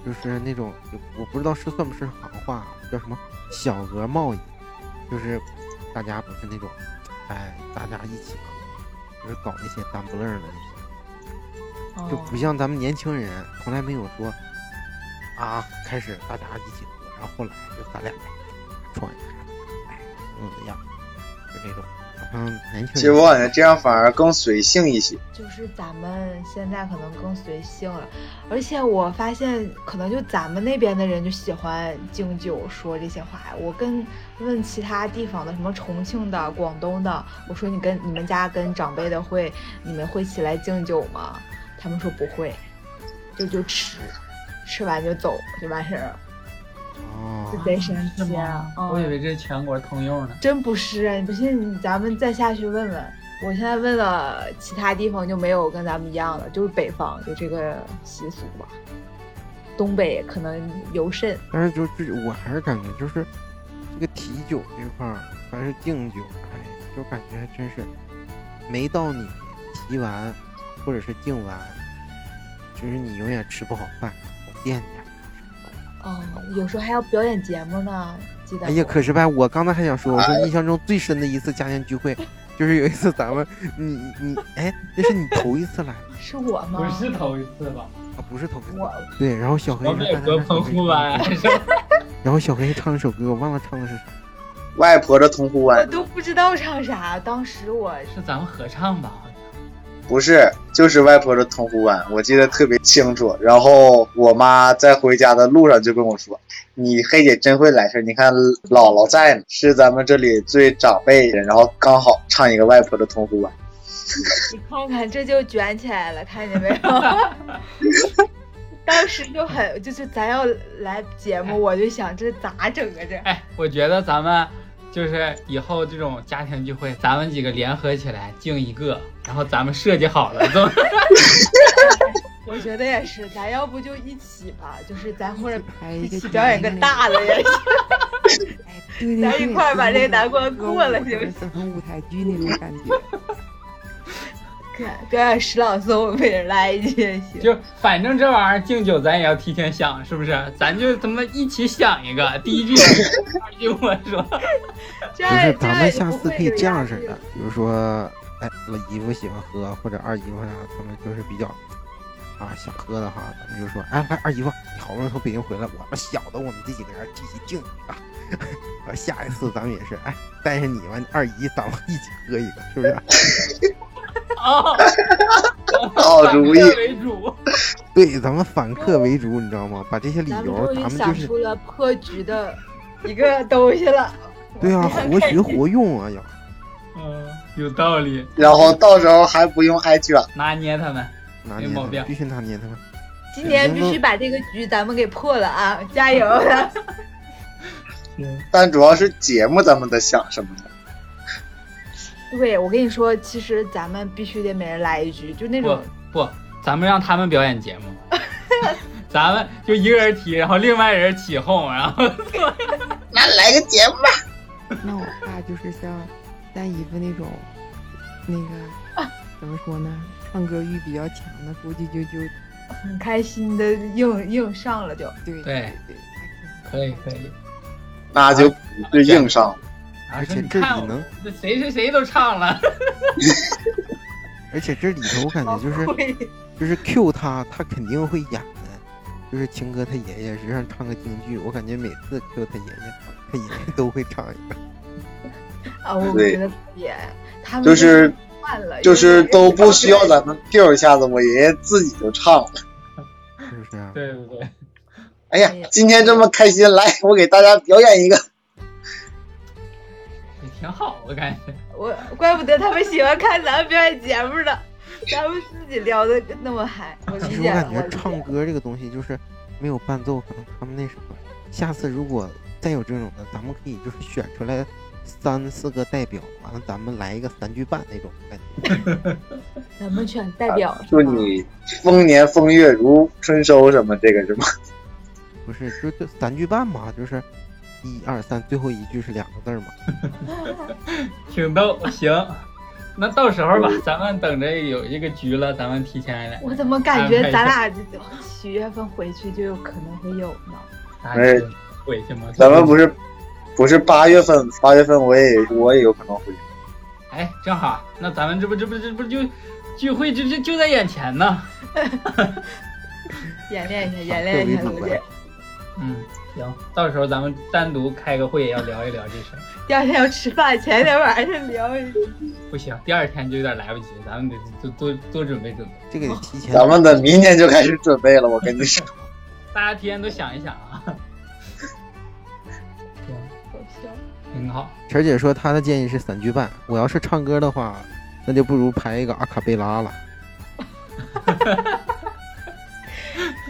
就是那种我不知道是算不是行话，叫什么小额贸易，就是大家不是那种。哎，大家一起喝，就是搞那些单不愣的那些，就不像咱们年轻人，从来没有说啊，开始大家一起喝，然后后来就咱俩创一个，哎，怎么怎么样，就这种。嗯，年轻。其实我感觉这样反而更随性一些。就是咱们现在可能更随性了，而且我发现可能就咱们那边的人就喜欢敬酒说这些话。我跟问其他地方的，什么重庆的、广东的，我说你跟你们家跟长辈的会，你们会起来敬酒吗？他们说不会，就就吃，吃完就走就完事儿了。哦，贼神奇啊！我以为这是全国通用呢，真不是啊！你不信，咱们再下去问问。我现在问了其他地方就没有跟咱们一样的，就是北方有这个习俗吧。东北可能尤甚。但是就就我还是感觉就是这个提酒这块儿还是敬酒，哎，就感觉还真是没到你提完或者是敬完，就是你永远吃不好饭，我惦记。哦，有时候还要表演节目呢，记得。哎呀，可是吧，我刚才还想说，我说印象中最深的一次家庭聚会，就是有一次咱们，你你哎，那是你头一次来是我吗？不是头一次吧？啊？不是头一次。我对，然后小黑我们有是大家个澎湖湾，然后小黑唱了首歌，我忘了唱的是啥。外婆的澎湖我湾都不知道唱啥，当时我是咱们合唱吧？不是，就是外婆的铜壶湾，我记得特别清楚。然后我妈在回家的路上就跟我说：“你黑姐真会来事儿，你看姥姥在呢，是咱们这里最长辈的人，然后刚好唱一个外婆的铜壶湾。你看看这就卷起来了，看见没有？当时就很就是咱要来节目，我就想这咋整啊这？哎，我觉得咱们就是以后这种家庭聚会，咱们几个联合起来敬一个，然后咱们设计好了，怎么？我觉得也是，咱要不就一起吧，就是咱或者拍一起表演个大的也行。哎，对对对，咱一块儿把这个难关过了行不行整成舞台剧那种感觉。表演诗朗诵，每人来一句也行。就反正这玩意儿敬酒咱也要提前想，是不是？咱就他妈一起想一个，第一句第二句我说。不是，咱们下次可以这样式的，比如说，哎，老姨夫喜欢喝，或者二姨夫啥，他们就是比较啊想喝的话，咱们就说，哎，来二姨夫，你好不容易从北京回来，我们小的我们这几个人一起敬一个。完 下一次咱们也是，哎，带上你完二姨，咱们一起喝一个，是不是？哦，好 主意为主。对，咱们反客为主，你知道吗？把这些理由，咱们就是想出了破局的一个东西了。对啊，活学活用啊，要嗯，有道理，然后到时候还不用挨卷。拿捏他们。拿捏他们，没毛病必须拿捏他们。今年必须把这个局咱们给破了啊！加油！但主要是节目咱们得想什么呢？对，我跟你说，其实咱们必须得每人来一句，就那种不，咱们让他们表演节目，咱们就一个人提，然后另外人起哄，然后那来个节目吧。那我怕就是像三姨夫那种，那个 怎么说呢？唱歌欲比较强的，估计就就很开心的硬硬上了就。对对对，可以可以。那就不是硬上。而且这里能，这谁谁谁都唱了，而且这里头我感觉就是就是 Q 他，他肯定会演的。就是情哥他爷爷，实际上唱个京剧，我感觉每次 Q 他爷爷，他爷爷都会唱一个。啊，我对觉得也他们就是换了，就是都不需要咱们 Q 一下子，我爷爷自己就唱了。是不是啊？对对对，哎呀，今天这么开心，来，我给大家表演一个。也挺好，我感觉。我怪不得他们喜欢看咱们表演节目呢，咱们自己聊的那么嗨，我其。实我感觉唱歌这个东西就是没有伴奏，可能他们那什么。下次如果再有这种的，咱们可以就是选出来三四个代表，完了咱们来一个三句半那种感觉。咱们选代表，祝你丰年丰月如春收什么这个是吗？不是，就就三句半嘛，就是一二三，最后一句是两个字儿嘛。挺逗，行。那到时候吧，咱们等着有一个局了，咱们提前来。我怎么感觉咱俩这七月份回去就有可能会有呢？咱就回去吗？咱们不是不是八月份，八月份我也我也有可能回去。哎，正好，那咱们这不这不这不就聚会就就就在眼前呢。演练一下，演练一下，刘姐。嗯，行，到时候咱们单独开个会，要聊一聊这事儿。第二天要吃饭，前天晚上聊。不行，第二天就有点来不及，咱们得多多多准备准备。这个得提前。咱们的明天就开始准备了，我跟你说。大家提前都想一想啊。行，挺好。晨姐说她的建议是三句半，我要是唱歌的话，那就不如排一个阿卡贝拉了。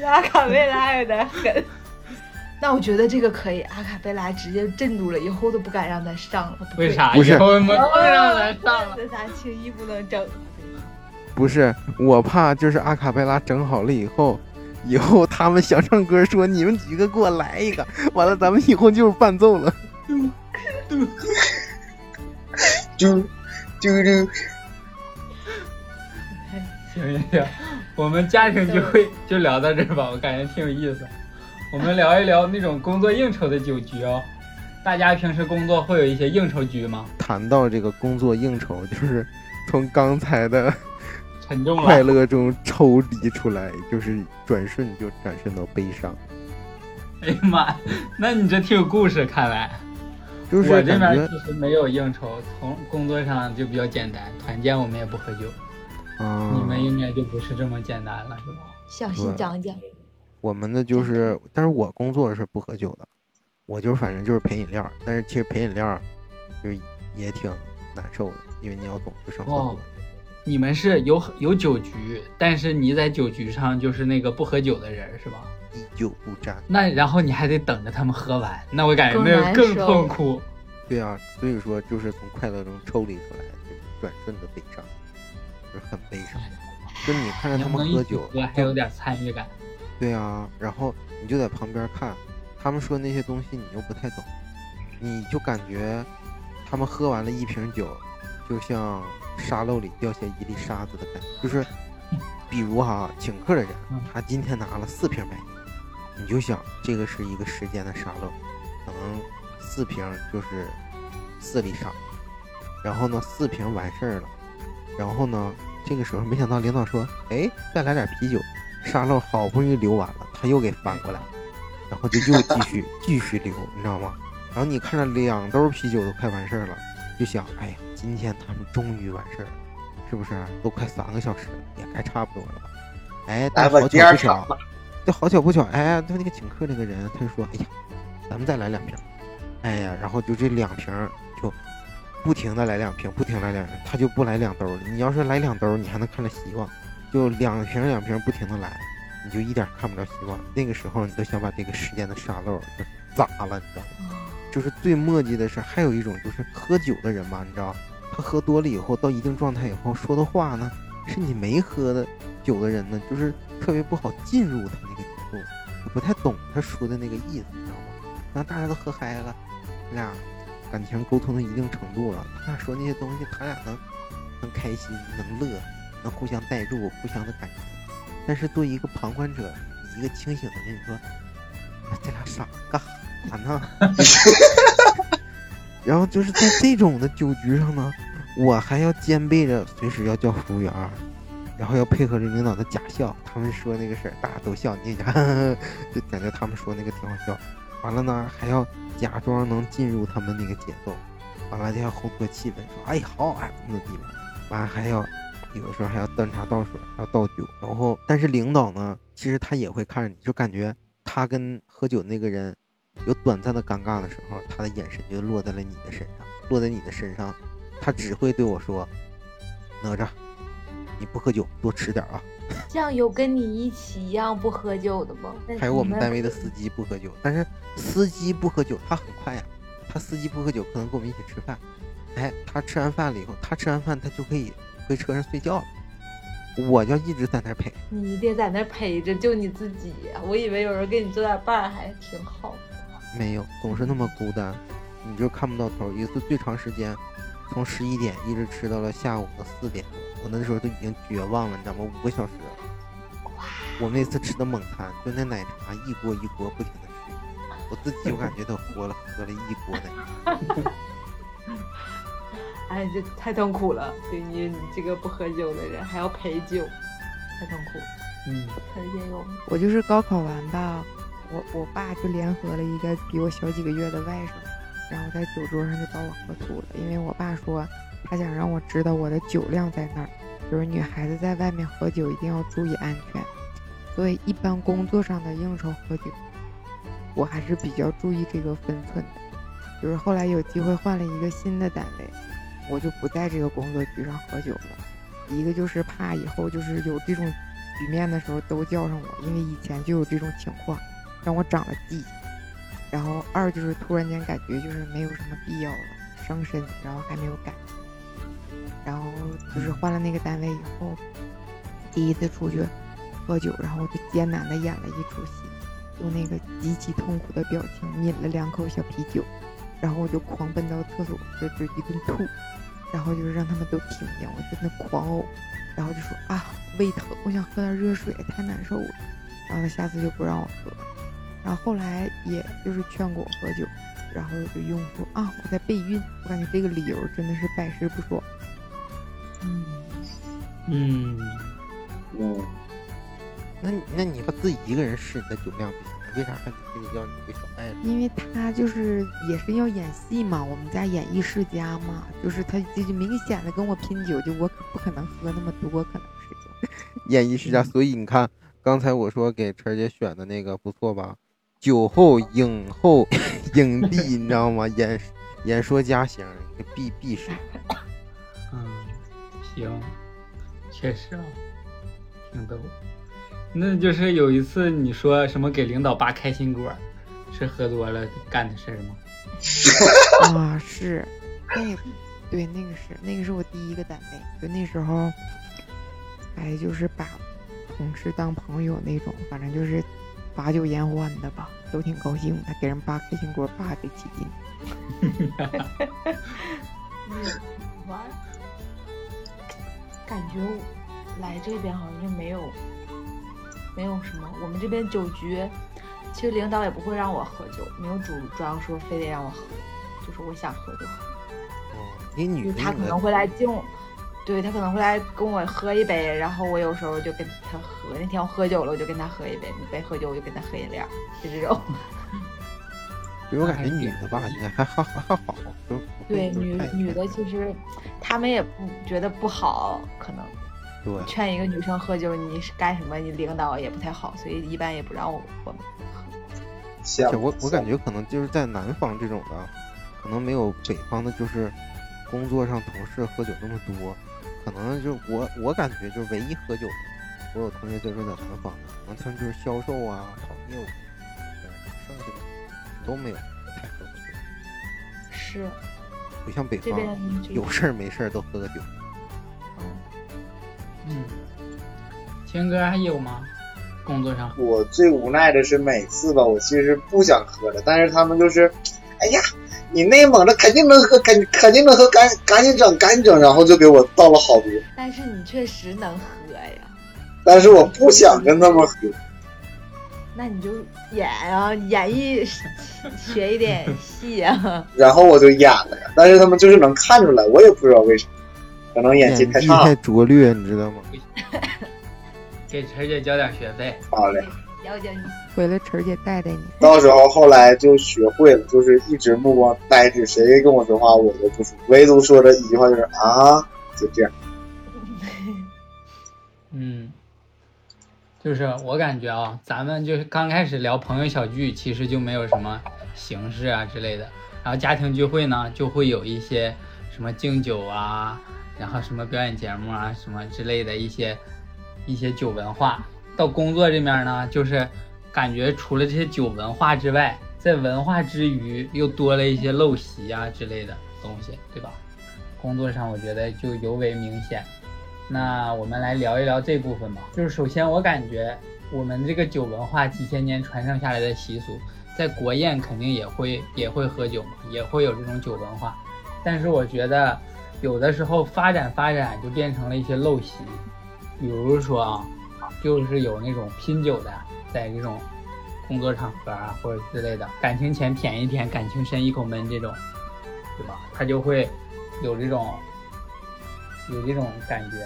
阿卡贝拉有点狠。那我觉得这个可以，阿卡贝拉直接镇住了，以后都不敢让他上了。为啥？不是不让咱上了。这咱轻易不能整。不是，我怕就是阿卡贝拉整好了以后，以后他们想唱歌说你们几个给我来一个，完了咱们以后就是伴奏了。嘟嘟嘟嘟。行行行，我们家庭聚会就聊到这吧，我感觉挺有意思。我们聊一聊那种工作应酬的酒局哦。大家平时工作会有一些应酬局吗？谈到这个工作应酬，就是从刚才的 沉重快。乐中抽离出来，就是转瞬就转瞬到悲伤，哎呀妈，那你这挺有故事，看来。就是我这边其实没有应酬，从工作上就比较简单，团建我们也不喝酒。啊，你们应该就不是这么简单了，是吧？小心讲讲。我们的就是，但是我工作是不喝酒的，我就是反正就是陪饮料，但是其实陪饮料就是也挺难受的，因为你要总去上厕哦所。你们是有有酒局，但是你在酒局上就是那个不喝酒的人，是吧？滴酒不沾。那然后你还得等着他们喝完，那我感觉那个更痛苦。对啊，所以说就是从快乐中抽离出来，就是转瞬的悲伤，就是很悲伤。就你看着他们喝酒，喝还有点参与感。对啊，然后你就在旁边看，他们说那些东西你又不太懂，你就感觉他们喝完了一瓶酒，就像沙漏里掉下一粒沙子的感觉。就是，比如哈，请客的人嗯，他今天拿了四瓶白酒，你就想这个是一个时间的沙漏，可能四瓶就是四粒沙，然后呢四瓶完事儿了，然后呢这个时候没想到领导说，哎，再来点啤酒。沙漏好不容易流完了，他又给翻过来，然后就又继续 继续流，你知道吗？然后你看着两兜啤酒都快完事儿了，就想，哎呀，今天他们终于完事儿了，是不是？都快三个小时了，也该差不多了吧？哎，但好，巧不巧场，吧。就好巧不巧，哎，他那个请客那个人，他就说，哎呀，咱们再来两瓶，哎呀，然后就这两瓶就不停的来两瓶，不停来两瓶，他就不来两兜了。你要是来两兜，你还能看着希望。就两瓶两瓶不停的来，你就一点看不着希望。那个时候你都想把这个时间的沙漏就砸了，你知道吗？就是最墨迹的是，还有一种就是喝酒的人吧，你知道，他喝多了以后到一定状态以后说的话呢，是你没喝的酒的人呢，就是特别不好进入他那个节奏，你不太懂他说的那个意思，你知道吗？然后大家都喝嗨了，他俩感情沟通到一定程度了，他俩说那些东西，他俩能能开心，能乐。能互相代入，互相的感觉。但是作为一个旁观者，一个清醒的人，你说这俩傻干啥呢？然后就是在这种的酒局上呢，我还要兼备着随时要叫服务员，然后要配合着领导的假笑。他们说那个事儿，大家都笑，你，就感觉他们说那个挺好笑。完了呢，还要假装能进入他们那个节奏，完了就要烘托气氛，说哎好哎怎么怎么地，完了还要。有的时候还要端茶倒水，还要倒酒，然后但是领导呢，其实他也会看着你，就感觉他跟喝酒那个人有短暂的尴尬的时候，他的眼神就落在了你的身上，落在你的身上，他只会对我说：“哪吒，你不喝酒多吃点啊。这样有跟你一起一样不喝酒的吗？” 还有我们单位的司机不喝酒，但是司机不喝酒，他很快呀，他司机不喝酒，可能跟我们一起吃饭，哎，他吃完饭了以后，他吃完饭他就可以。回车上睡觉了，我就一直在那陪。你得在那陪着，就你自己、我以为有人给你做点伴儿还挺好的。没有，总是那么孤单，你就看不到头。一次最长时间，从十一点一直吃到了下午的四点，我那时候都已经绝望了，你知道吗？五个小时了。我那次吃的猛餐，就那奶茶一锅一锅不停的续，我自己我感觉都喝了喝了一锅奶茶。哎，这太痛苦了，对你你这个不喝酒的人还要陪酒，太痛苦。嗯，陈建勇，我就是高考完吧，我我爸就联合了一个比我小几个月的外甥，然后在酒桌上就把我喝吐了，因为我爸说他想让我知道我的酒量在那儿，就是女孩子在外面喝酒一定要注意安全，所以一般工作上的应酬喝酒，我还是比较注意这个分寸的。就是后来有机会换了一个新的单位，我就不在这个工作局上喝酒了。一个就是怕以后就是有这种局面的时候都叫上我，因为以前就有这种情况，让我长了记性。然后二就是突然间感觉就是没有什么必要了，伤身，然后还没有改。然后就是换了那个单位以后，第一次出去喝酒，然后我就艰难的演了一出戏，用那个极其痛苦的表情抿了两口小啤酒。然后我就狂奔到厕所，就就一顿吐，然后就是让他们都听见，我在那狂呕，然后就说啊胃疼，我想喝点热水，太难受了。然后他下次就不让我喝，然然后后来也就是劝过我喝酒，然后我就用说啊我在备孕，我感觉这个理由真的是百试不爽。嗯，嗯，嗯，那你那你要自己一个人试你的酒量为啥还得非得要你给小爱呢？因为他就是也是要演戏嘛，我们家演艺世家嘛，就是他就就明显的跟我拼酒，就我可不可能喝那么多，可能是就演艺世家，所以你看刚才我说给晨儿姐选的那个不错吧？酒后影后影帝，你知道吗？演演说家型，必必是。嗯，行，确实啊，挺逗。那就是有一次你说什么给领导扒开心果，是喝多了干的事儿吗？啊是，那个对那个是那个是我第一个单位，就那时候哎就是把同事当朋友那种，反正就是把酒言欢的吧，都挺高兴的，给人扒开心果扒得起劲。玩，感觉来这边好像就没有没有什么，我们这边酒局，其实领导也不会让我喝酒，没有主主要说非得让我喝，就是我想喝就喝。哦，你女他可能会来敬我，对他可能会来跟我喝一杯，然后我有时候就跟他喝。那天我喝酒了，我就跟他喝一杯；没喝酒我就跟他喝饮料，就这种。对我感觉女的吧，应该还还还还好，对，女女的其实他们也不觉得不好，可能对，劝一个女生喝酒，你是干什么？你领导也不太好，所以一般也不让我我们喝。我我感觉可能就是在南方这种的，可能没有北方的，就是工作上同事喝酒那么多，可能就我我感觉就唯一喝酒的，我有同学就是在南方的，可能他们就是销售啊、跑业务，对，剩下的都没有太喝过酒，是不像北方有事儿没事儿都喝个酒。嗯，青哥还有吗？工作上？我最无奈的是每次吧，我其实不想喝的，但是他们就是，哎呀，你内蒙的肯定能喝，肯肯定能喝，赶赶紧整，赶紧整，然后就给我倒了好多，但是你确实能喝呀，但是我不想跟他们喝。那你就演啊，演绎学一点戏啊。然后我就演了呀，但是他们就是能看出来，我也不知道为啥，可能演技太差太。拙劣，你知道吗？给晨姐交点学费。好嘞，了解你。回来晨姐带带你。到时候后来就学会了，就是一直目光呆滞，谁跟我说话我都不说，唯独说的一句话就是啊，就这样。嗯，就是我感觉啊，咱们就是刚开始聊朋友小聚，其实就没有什么形式啊之类的。然后家庭聚会呢，就会有一些什么敬酒啊，然后什么表演节目啊，什么之类的一些一些酒文化。到工作这面呢，就是感觉除了这些酒文化之外，在文化之余又多了一些陋习啊之类的东西，对吧？工作上我觉得就尤为明显。那我们来聊一聊这部分吧。就是首先，我感觉我们这个酒文化几千年传承下来的习俗，在国宴肯定也会也会喝酒嘛，也会有这种酒文化。但是我觉得有的时候发展发展就变成了一些陋习，比如说啊，就是有那种拼酒的，在这种工作场合啊或者之类的，感情浅舔一舔，感情深一口闷这种，对吧？他就会有这种有这种感觉，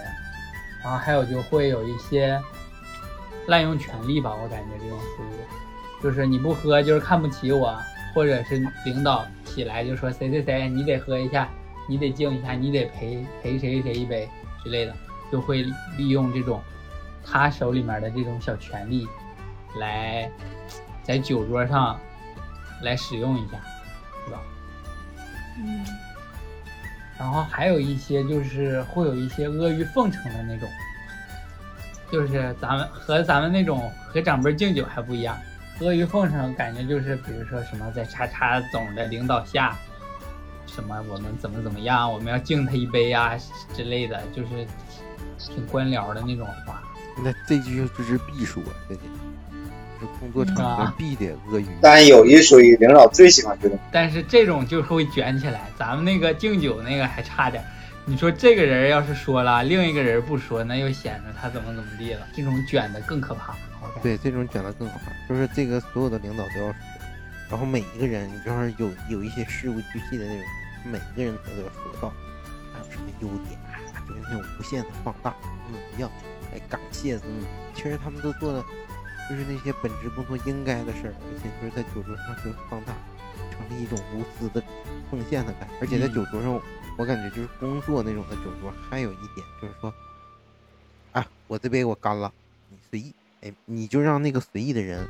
然后还有就会有一些滥用权力吧，我感觉这种属于，就是你不喝就是看不起我，或者是领导起来就说谁谁谁你得喝一下，你得敬一下，你得陪陪谁谁一杯之类的，就会利用这种他手里面的这种小权利来在酒桌上来使用一下，是吧？嗯，然后还有一些就是会有一些阿谀奉承的那种，就是咱们和咱们那种和长辈敬酒还不一样。阿谀奉承感觉就是比如说什么在叉叉总的领导下，什么我们怎么怎么样，我们要敬他一杯呀、之类的，就是挺官僚的那种话。那这句就是必说，这得是工作场合啊必得阿谀。但有一说一，领导最喜欢这种。但是这种就会卷起来，咱们那个敬酒那个还差点。你说这个人要是说了，另一个人不说，那又显得他怎么怎么地了，这种卷的更可怕，我感觉对，这种卷的更可怕，就是这个所有的领导都要说，然后每一个人，你比方说有有一些事无巨细的那种，每一个人他都要说到，还有什么优点啊，就是那种无限的放大，怎么样，哎，感谢怎么，其实他们都做的就是那些本职工作应该的事儿，而且就是在酒桌上就放大，成了一种无私的奉献的感觉，而且在嗯。酒桌上，我感觉就是工作那种的酒桌，还有一点就是说，啊，我这杯我干了，你随意。哎，你就让那个随意的人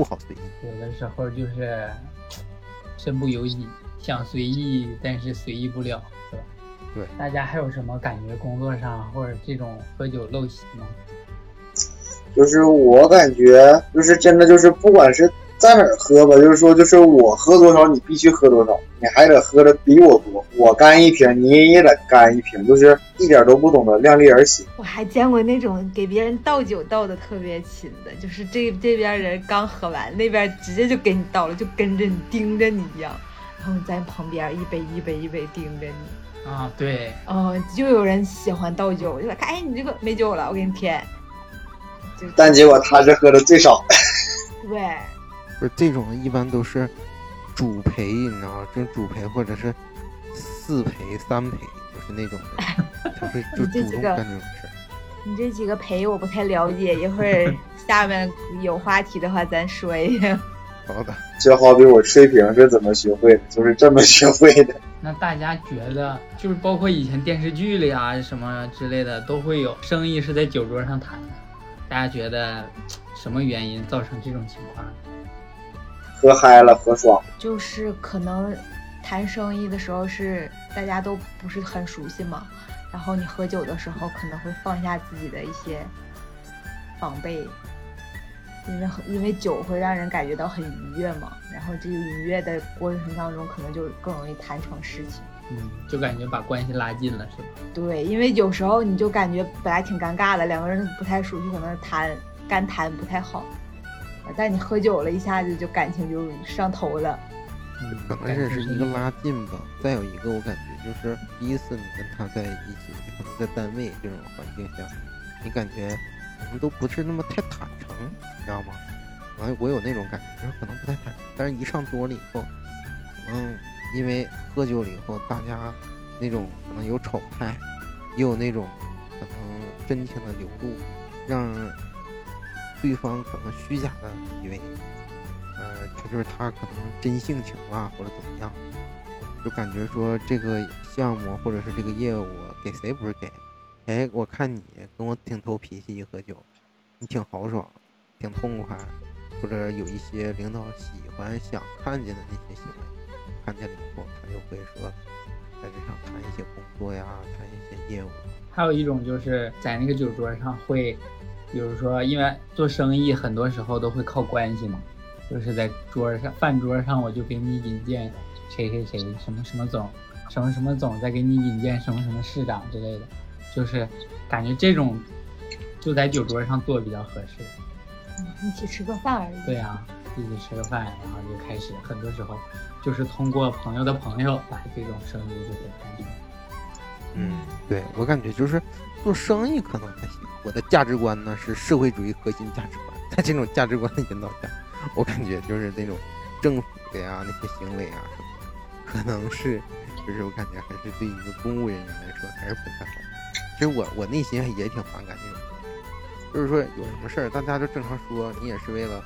不好随意。有的时候就是身不由己，想随意，但是随意不了，是吧？对。大家还有什么感觉工作上或者这种喝酒陋习吗？就是我感觉，就是真的就是不管是在哪儿喝吧，就是说就是我喝多少，你必须喝多少，你还得喝的比我多。我干一瓶，你也得干一瓶，就是一点都不懂得量力而行。我还见过那种给别人倒酒倒的特别勤的，就是这这边人刚喝完，那边直接就给你倒了，就跟着你盯着你一样，然后你在旁边一杯一杯一杯盯着你。啊，对，嗯、就有人喜欢倒酒，就看哎你这个没酒了，我给你添。但结果他是喝的最少。对，不是这种一般都是主陪，你知道吗？这种主陪或者是四陪、三陪，就是那种的，就会就主动干这种事儿。你这几个陪我不太了解，一会儿 下面有话题的话咱说一下。好的，就好比我吹瓶是怎么学会的，就是这么学会的。那大家觉得，就是包括以前电视剧里啊什么之类的，都会有生意是在酒桌上谈的。大家觉得什么原因造成这种情况？喝嗨了，喝爽了。就是可能谈生意的时候是大家都不是很熟悉嘛，然后你喝酒的时候可能会放下自己的一些防备，因为因为酒会让人感觉到很愉悦嘛，然后这个愉悦的过程当中可能就更容易谈成事情。嗯，就感觉把关系拉近了，是吧？对，因为有时候你就感觉本来挺尴尬的，两个人不太熟悉，可能谈干谈不太好，但你喝酒了，一下子就感情就上头了。嗯，可能感这是一个拉近吧。再有一个，我感觉就是第一次你跟他在一起，可能在单位这种环境下，你感觉可能都不是那么太坦诚，你知道吗？完，我有那种感觉，就是可能不太坦诚，但是一上桌了以后，可能因为喝酒了以后，大家那种可能有丑态，也有那种可能真情的流露，让对方可能虚假的以为。呃，他就是他可能真性情啊，或者怎么样，就感觉说这个项目或者是这个业务给谁不是给？哎，我看你跟我挺投脾气，一喝酒，你挺豪爽，挺痛快，或者有一些领导喜欢想看见的那些行为，看见了以后，他就会说在这上谈一些工作呀，谈一些业务。还有一种就是在那个酒桌上会，比如说，因为做生意很多时候都会靠关系嘛，就是在桌上饭桌上我就给你引荐谁谁谁什么什么总，什么什么总，再给你引荐什么什么市长之类的，就是感觉这种就在酒桌上做比较合适。嗯一起吃个饭而已。对呀、一起吃个饭，然后就开始，很多时候就是通过朋友的朋友把这种生意就给谈成。嗯，对我感觉就是做生意可能还行。我的价值观呢是社会主义核心价值观，在这种价值观的引导下，我感觉就是那种政府的呀那些行为啊什么的，可能是就是我感觉还是对一个公务人员来说还是不太好。其实我我内心也挺反感这种，就是说有什么事儿大家就正常说，你也是为了，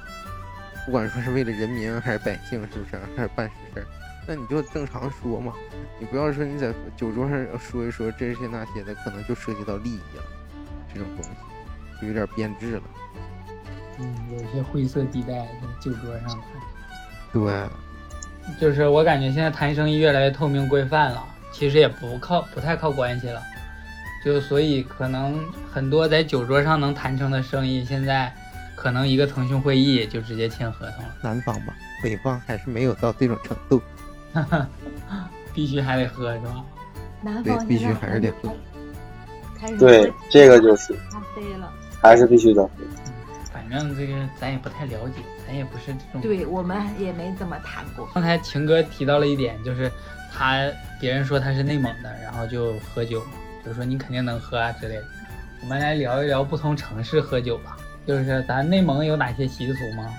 不管说是为了人民还是百姓，是不是还是办实事儿，那你就正常说嘛。你不要说你在酒桌上说一说这些那些的，可能就涉及到利益了，这种东西就有点变质了。嗯，有些灰色地带在酒桌上谈。对，就是我感觉现在谈生意越来越透明规范了，其实也不靠不太靠关系了，就所以可能很多在酒桌上能谈成的生意，现在可能一个腾讯会议就直接签合同了，南方吧，北方还是没有到这种程度。必须还得喝是吧？南方对必须还是得喝开始对这个就是咖啡了。还是必须得喝。反正这个咱也不太了解，咱也不是这种。对我们也没怎么谈过。刚才情哥提到了一点，就是他别人说他是内蒙的，然后就喝酒嘛，就说你肯定能喝啊之类的。我们来聊一聊不同城市喝酒吧。就是咱内蒙有哪些习俗吗？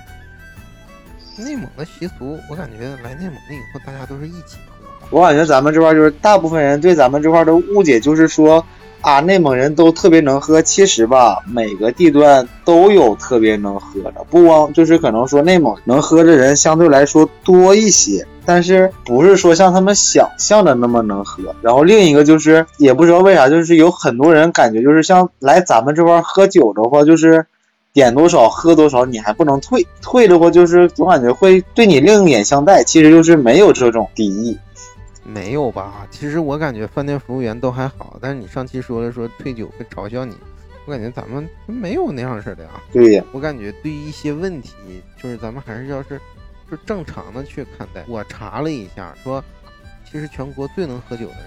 内蒙的习俗，我感觉来内蒙了以后，大家都是一起喝。我感觉咱们这边就是大部分人对咱们这块的误解，就是说啊，内蒙人都特别能喝。其实吧，每个地段都有特别能喝的，不光就是可能说内蒙能喝的人相对来说多一些，但是不是说像他们想象的那么能喝。然后另一个就是也不知道为啥，就是有很多人感觉就是像来咱们这块喝酒的话，就是。点多少喝多少，你还不能退，退的话就是总感觉会对你另眼相待，其实就是没有这种敌意。没有吧？其实我感觉饭店服务员都还好，但是你上期说了说退酒会嘲笑你，我感觉咱们没有那样式的呀。对呀，我感觉对于一些问题，就是咱们还是要是就正常的去看待。我查了一下，说其实全国最能喝酒的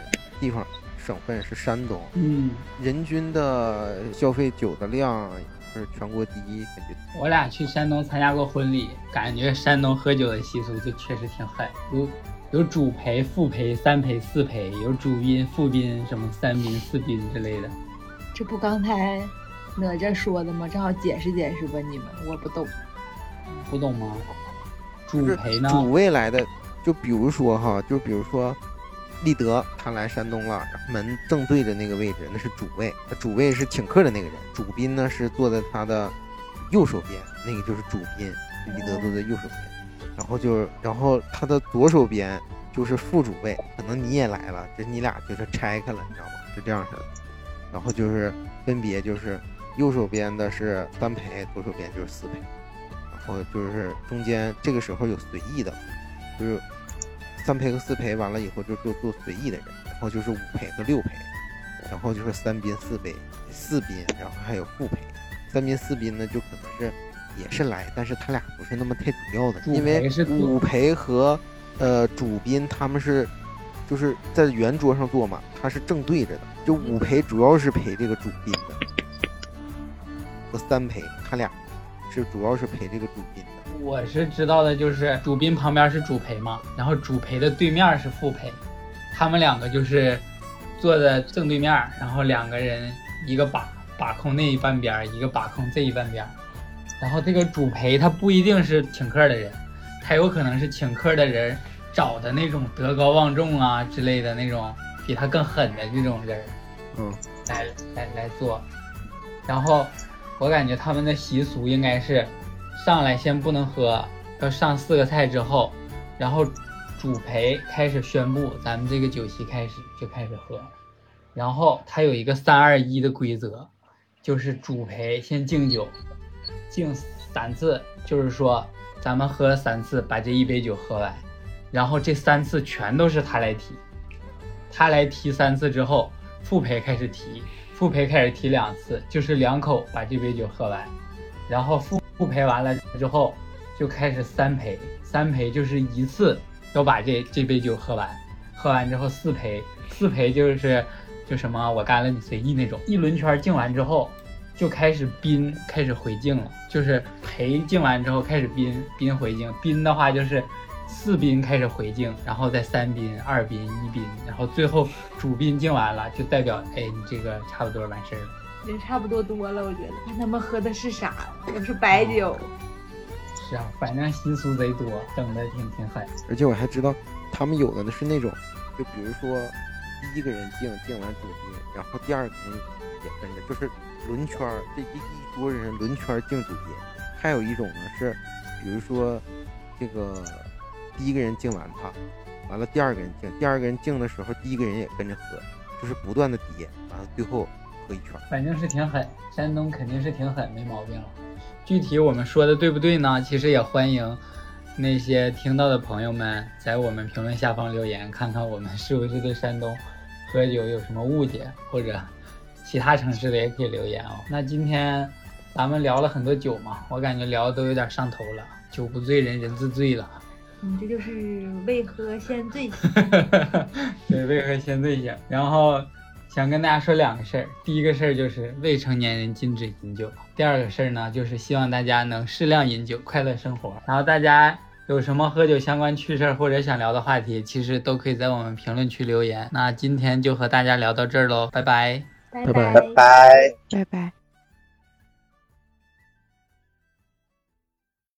地方省份是山东，嗯，人均的消费酒的量。是全国第一，感觉。我俩去山东参加过婚礼，感觉山东喝酒的习俗就确实挺狠，有有主陪、副陪、三陪、四陪，有主宾、副宾，什么三宾、四宾之类的。这不刚才哪吒说的吗？正好解释解释吧，你们我不懂，不懂吗？主陪呢？主位来的，就比如说哈，就比如说。立德他来山东了，门正对着那个位置，那是主位。那主位是请客的那个人，主宾呢是坐在他的右手边，那个就是主宾。立德坐在右手边，然后就是，然后他的左手边就是副主位。可能你也来了，这你俩就是拆开了，你知道吗？就这样式的。然后就是分别就是右手边的是三陪，左手边就是四陪。然后就是中间这个时候有随意的，就是。三陪和四陪完了以后就就做随意的人，然后就是五陪和六陪，然后就是三宾四杯四宾，然后还有副陪。三宾四宾呢就可能是也是来，但是他俩不是那么太主要的，因为五陪和呃主宾他们是就是在圆桌上坐嘛，他是正对着的，就五陪主要是陪这个主宾的，和三陪他俩是主要是陪这个主宾。我是知道的，就是主宾旁边是主陪嘛，然后主陪的对面是副陪，他们两个就是坐在正对面，然后两个人一个把把控那一半边，一个把控这一半边，然后这个主陪他不一定是请客的人，他有可能是请客的人找的那种德高望重啊之类的那种比他更狠的这种人，嗯，来来来做，然后我感觉他们的习俗应该是。上来先不能喝，要上四个菜之后，然后主陪开始宣布咱们这个酒席开始就开始喝，然后他有一个三二一的规则，就是主陪先敬酒，敬三次，就是说咱们喝了三次把这一杯酒喝完，然后这三次全都是他来提，他来提三次之后，副陪开始提，副陪开始提两次，就是两口把这杯酒喝完，然后副。不陪完了之后，就开始三陪，三陪就是一次要把这这杯酒喝完，喝完之后四陪，四陪就是就什么我干了你随意那种，一轮圈敬完之后，就开始宾开始回敬了，就是陪敬完之后开始宾宾回敬，宾的话就是四宾开始回敬，然后再三宾、二宾、一宾，然后最后主宾敬完了，就代表哎你这个差不多完事儿了。也差不多多了，我觉得。看他们喝的是啥？都是白酒。是啊，反正习俗贼多，整的挺挺狠。而且我还知道，他们有的呢是那种，就比如说，第一个人敬敬完主宾，然后第二个人也跟着，就是轮圈儿，这一一桌人轮圈敬主宾。还有一种呢是，比如说，这个第一个人敬完他，完了第二个人敬，第二个人敬的时候，第一个人也跟着喝，就是不断的叠，完了最后。喝一圈，反正是挺狠，山东肯定是挺狠，没毛病了。具体我们说的对不对呢？其实也欢迎那些听到的朋友们在我们评论下方留言，看看我们是不是对山东喝酒有什么误解，或者其他城市的也可以留言哦。那今天咱们聊了很多酒嘛，我感觉聊的都有点上头了，酒不醉人人自醉了。你这就是未喝先醉醒。对，未喝先醉醒，然后。想跟大家说两个事儿，第一个事儿就是未成年人禁止饮酒，第二个事儿呢就是希望大家能适量饮酒，快乐生活。然后大家有什么喝酒相关趣事儿或者想聊的话题，其实都可以在我们评论区留言。那今天就和大家聊到这儿喽，拜拜，拜拜拜拜拜拜。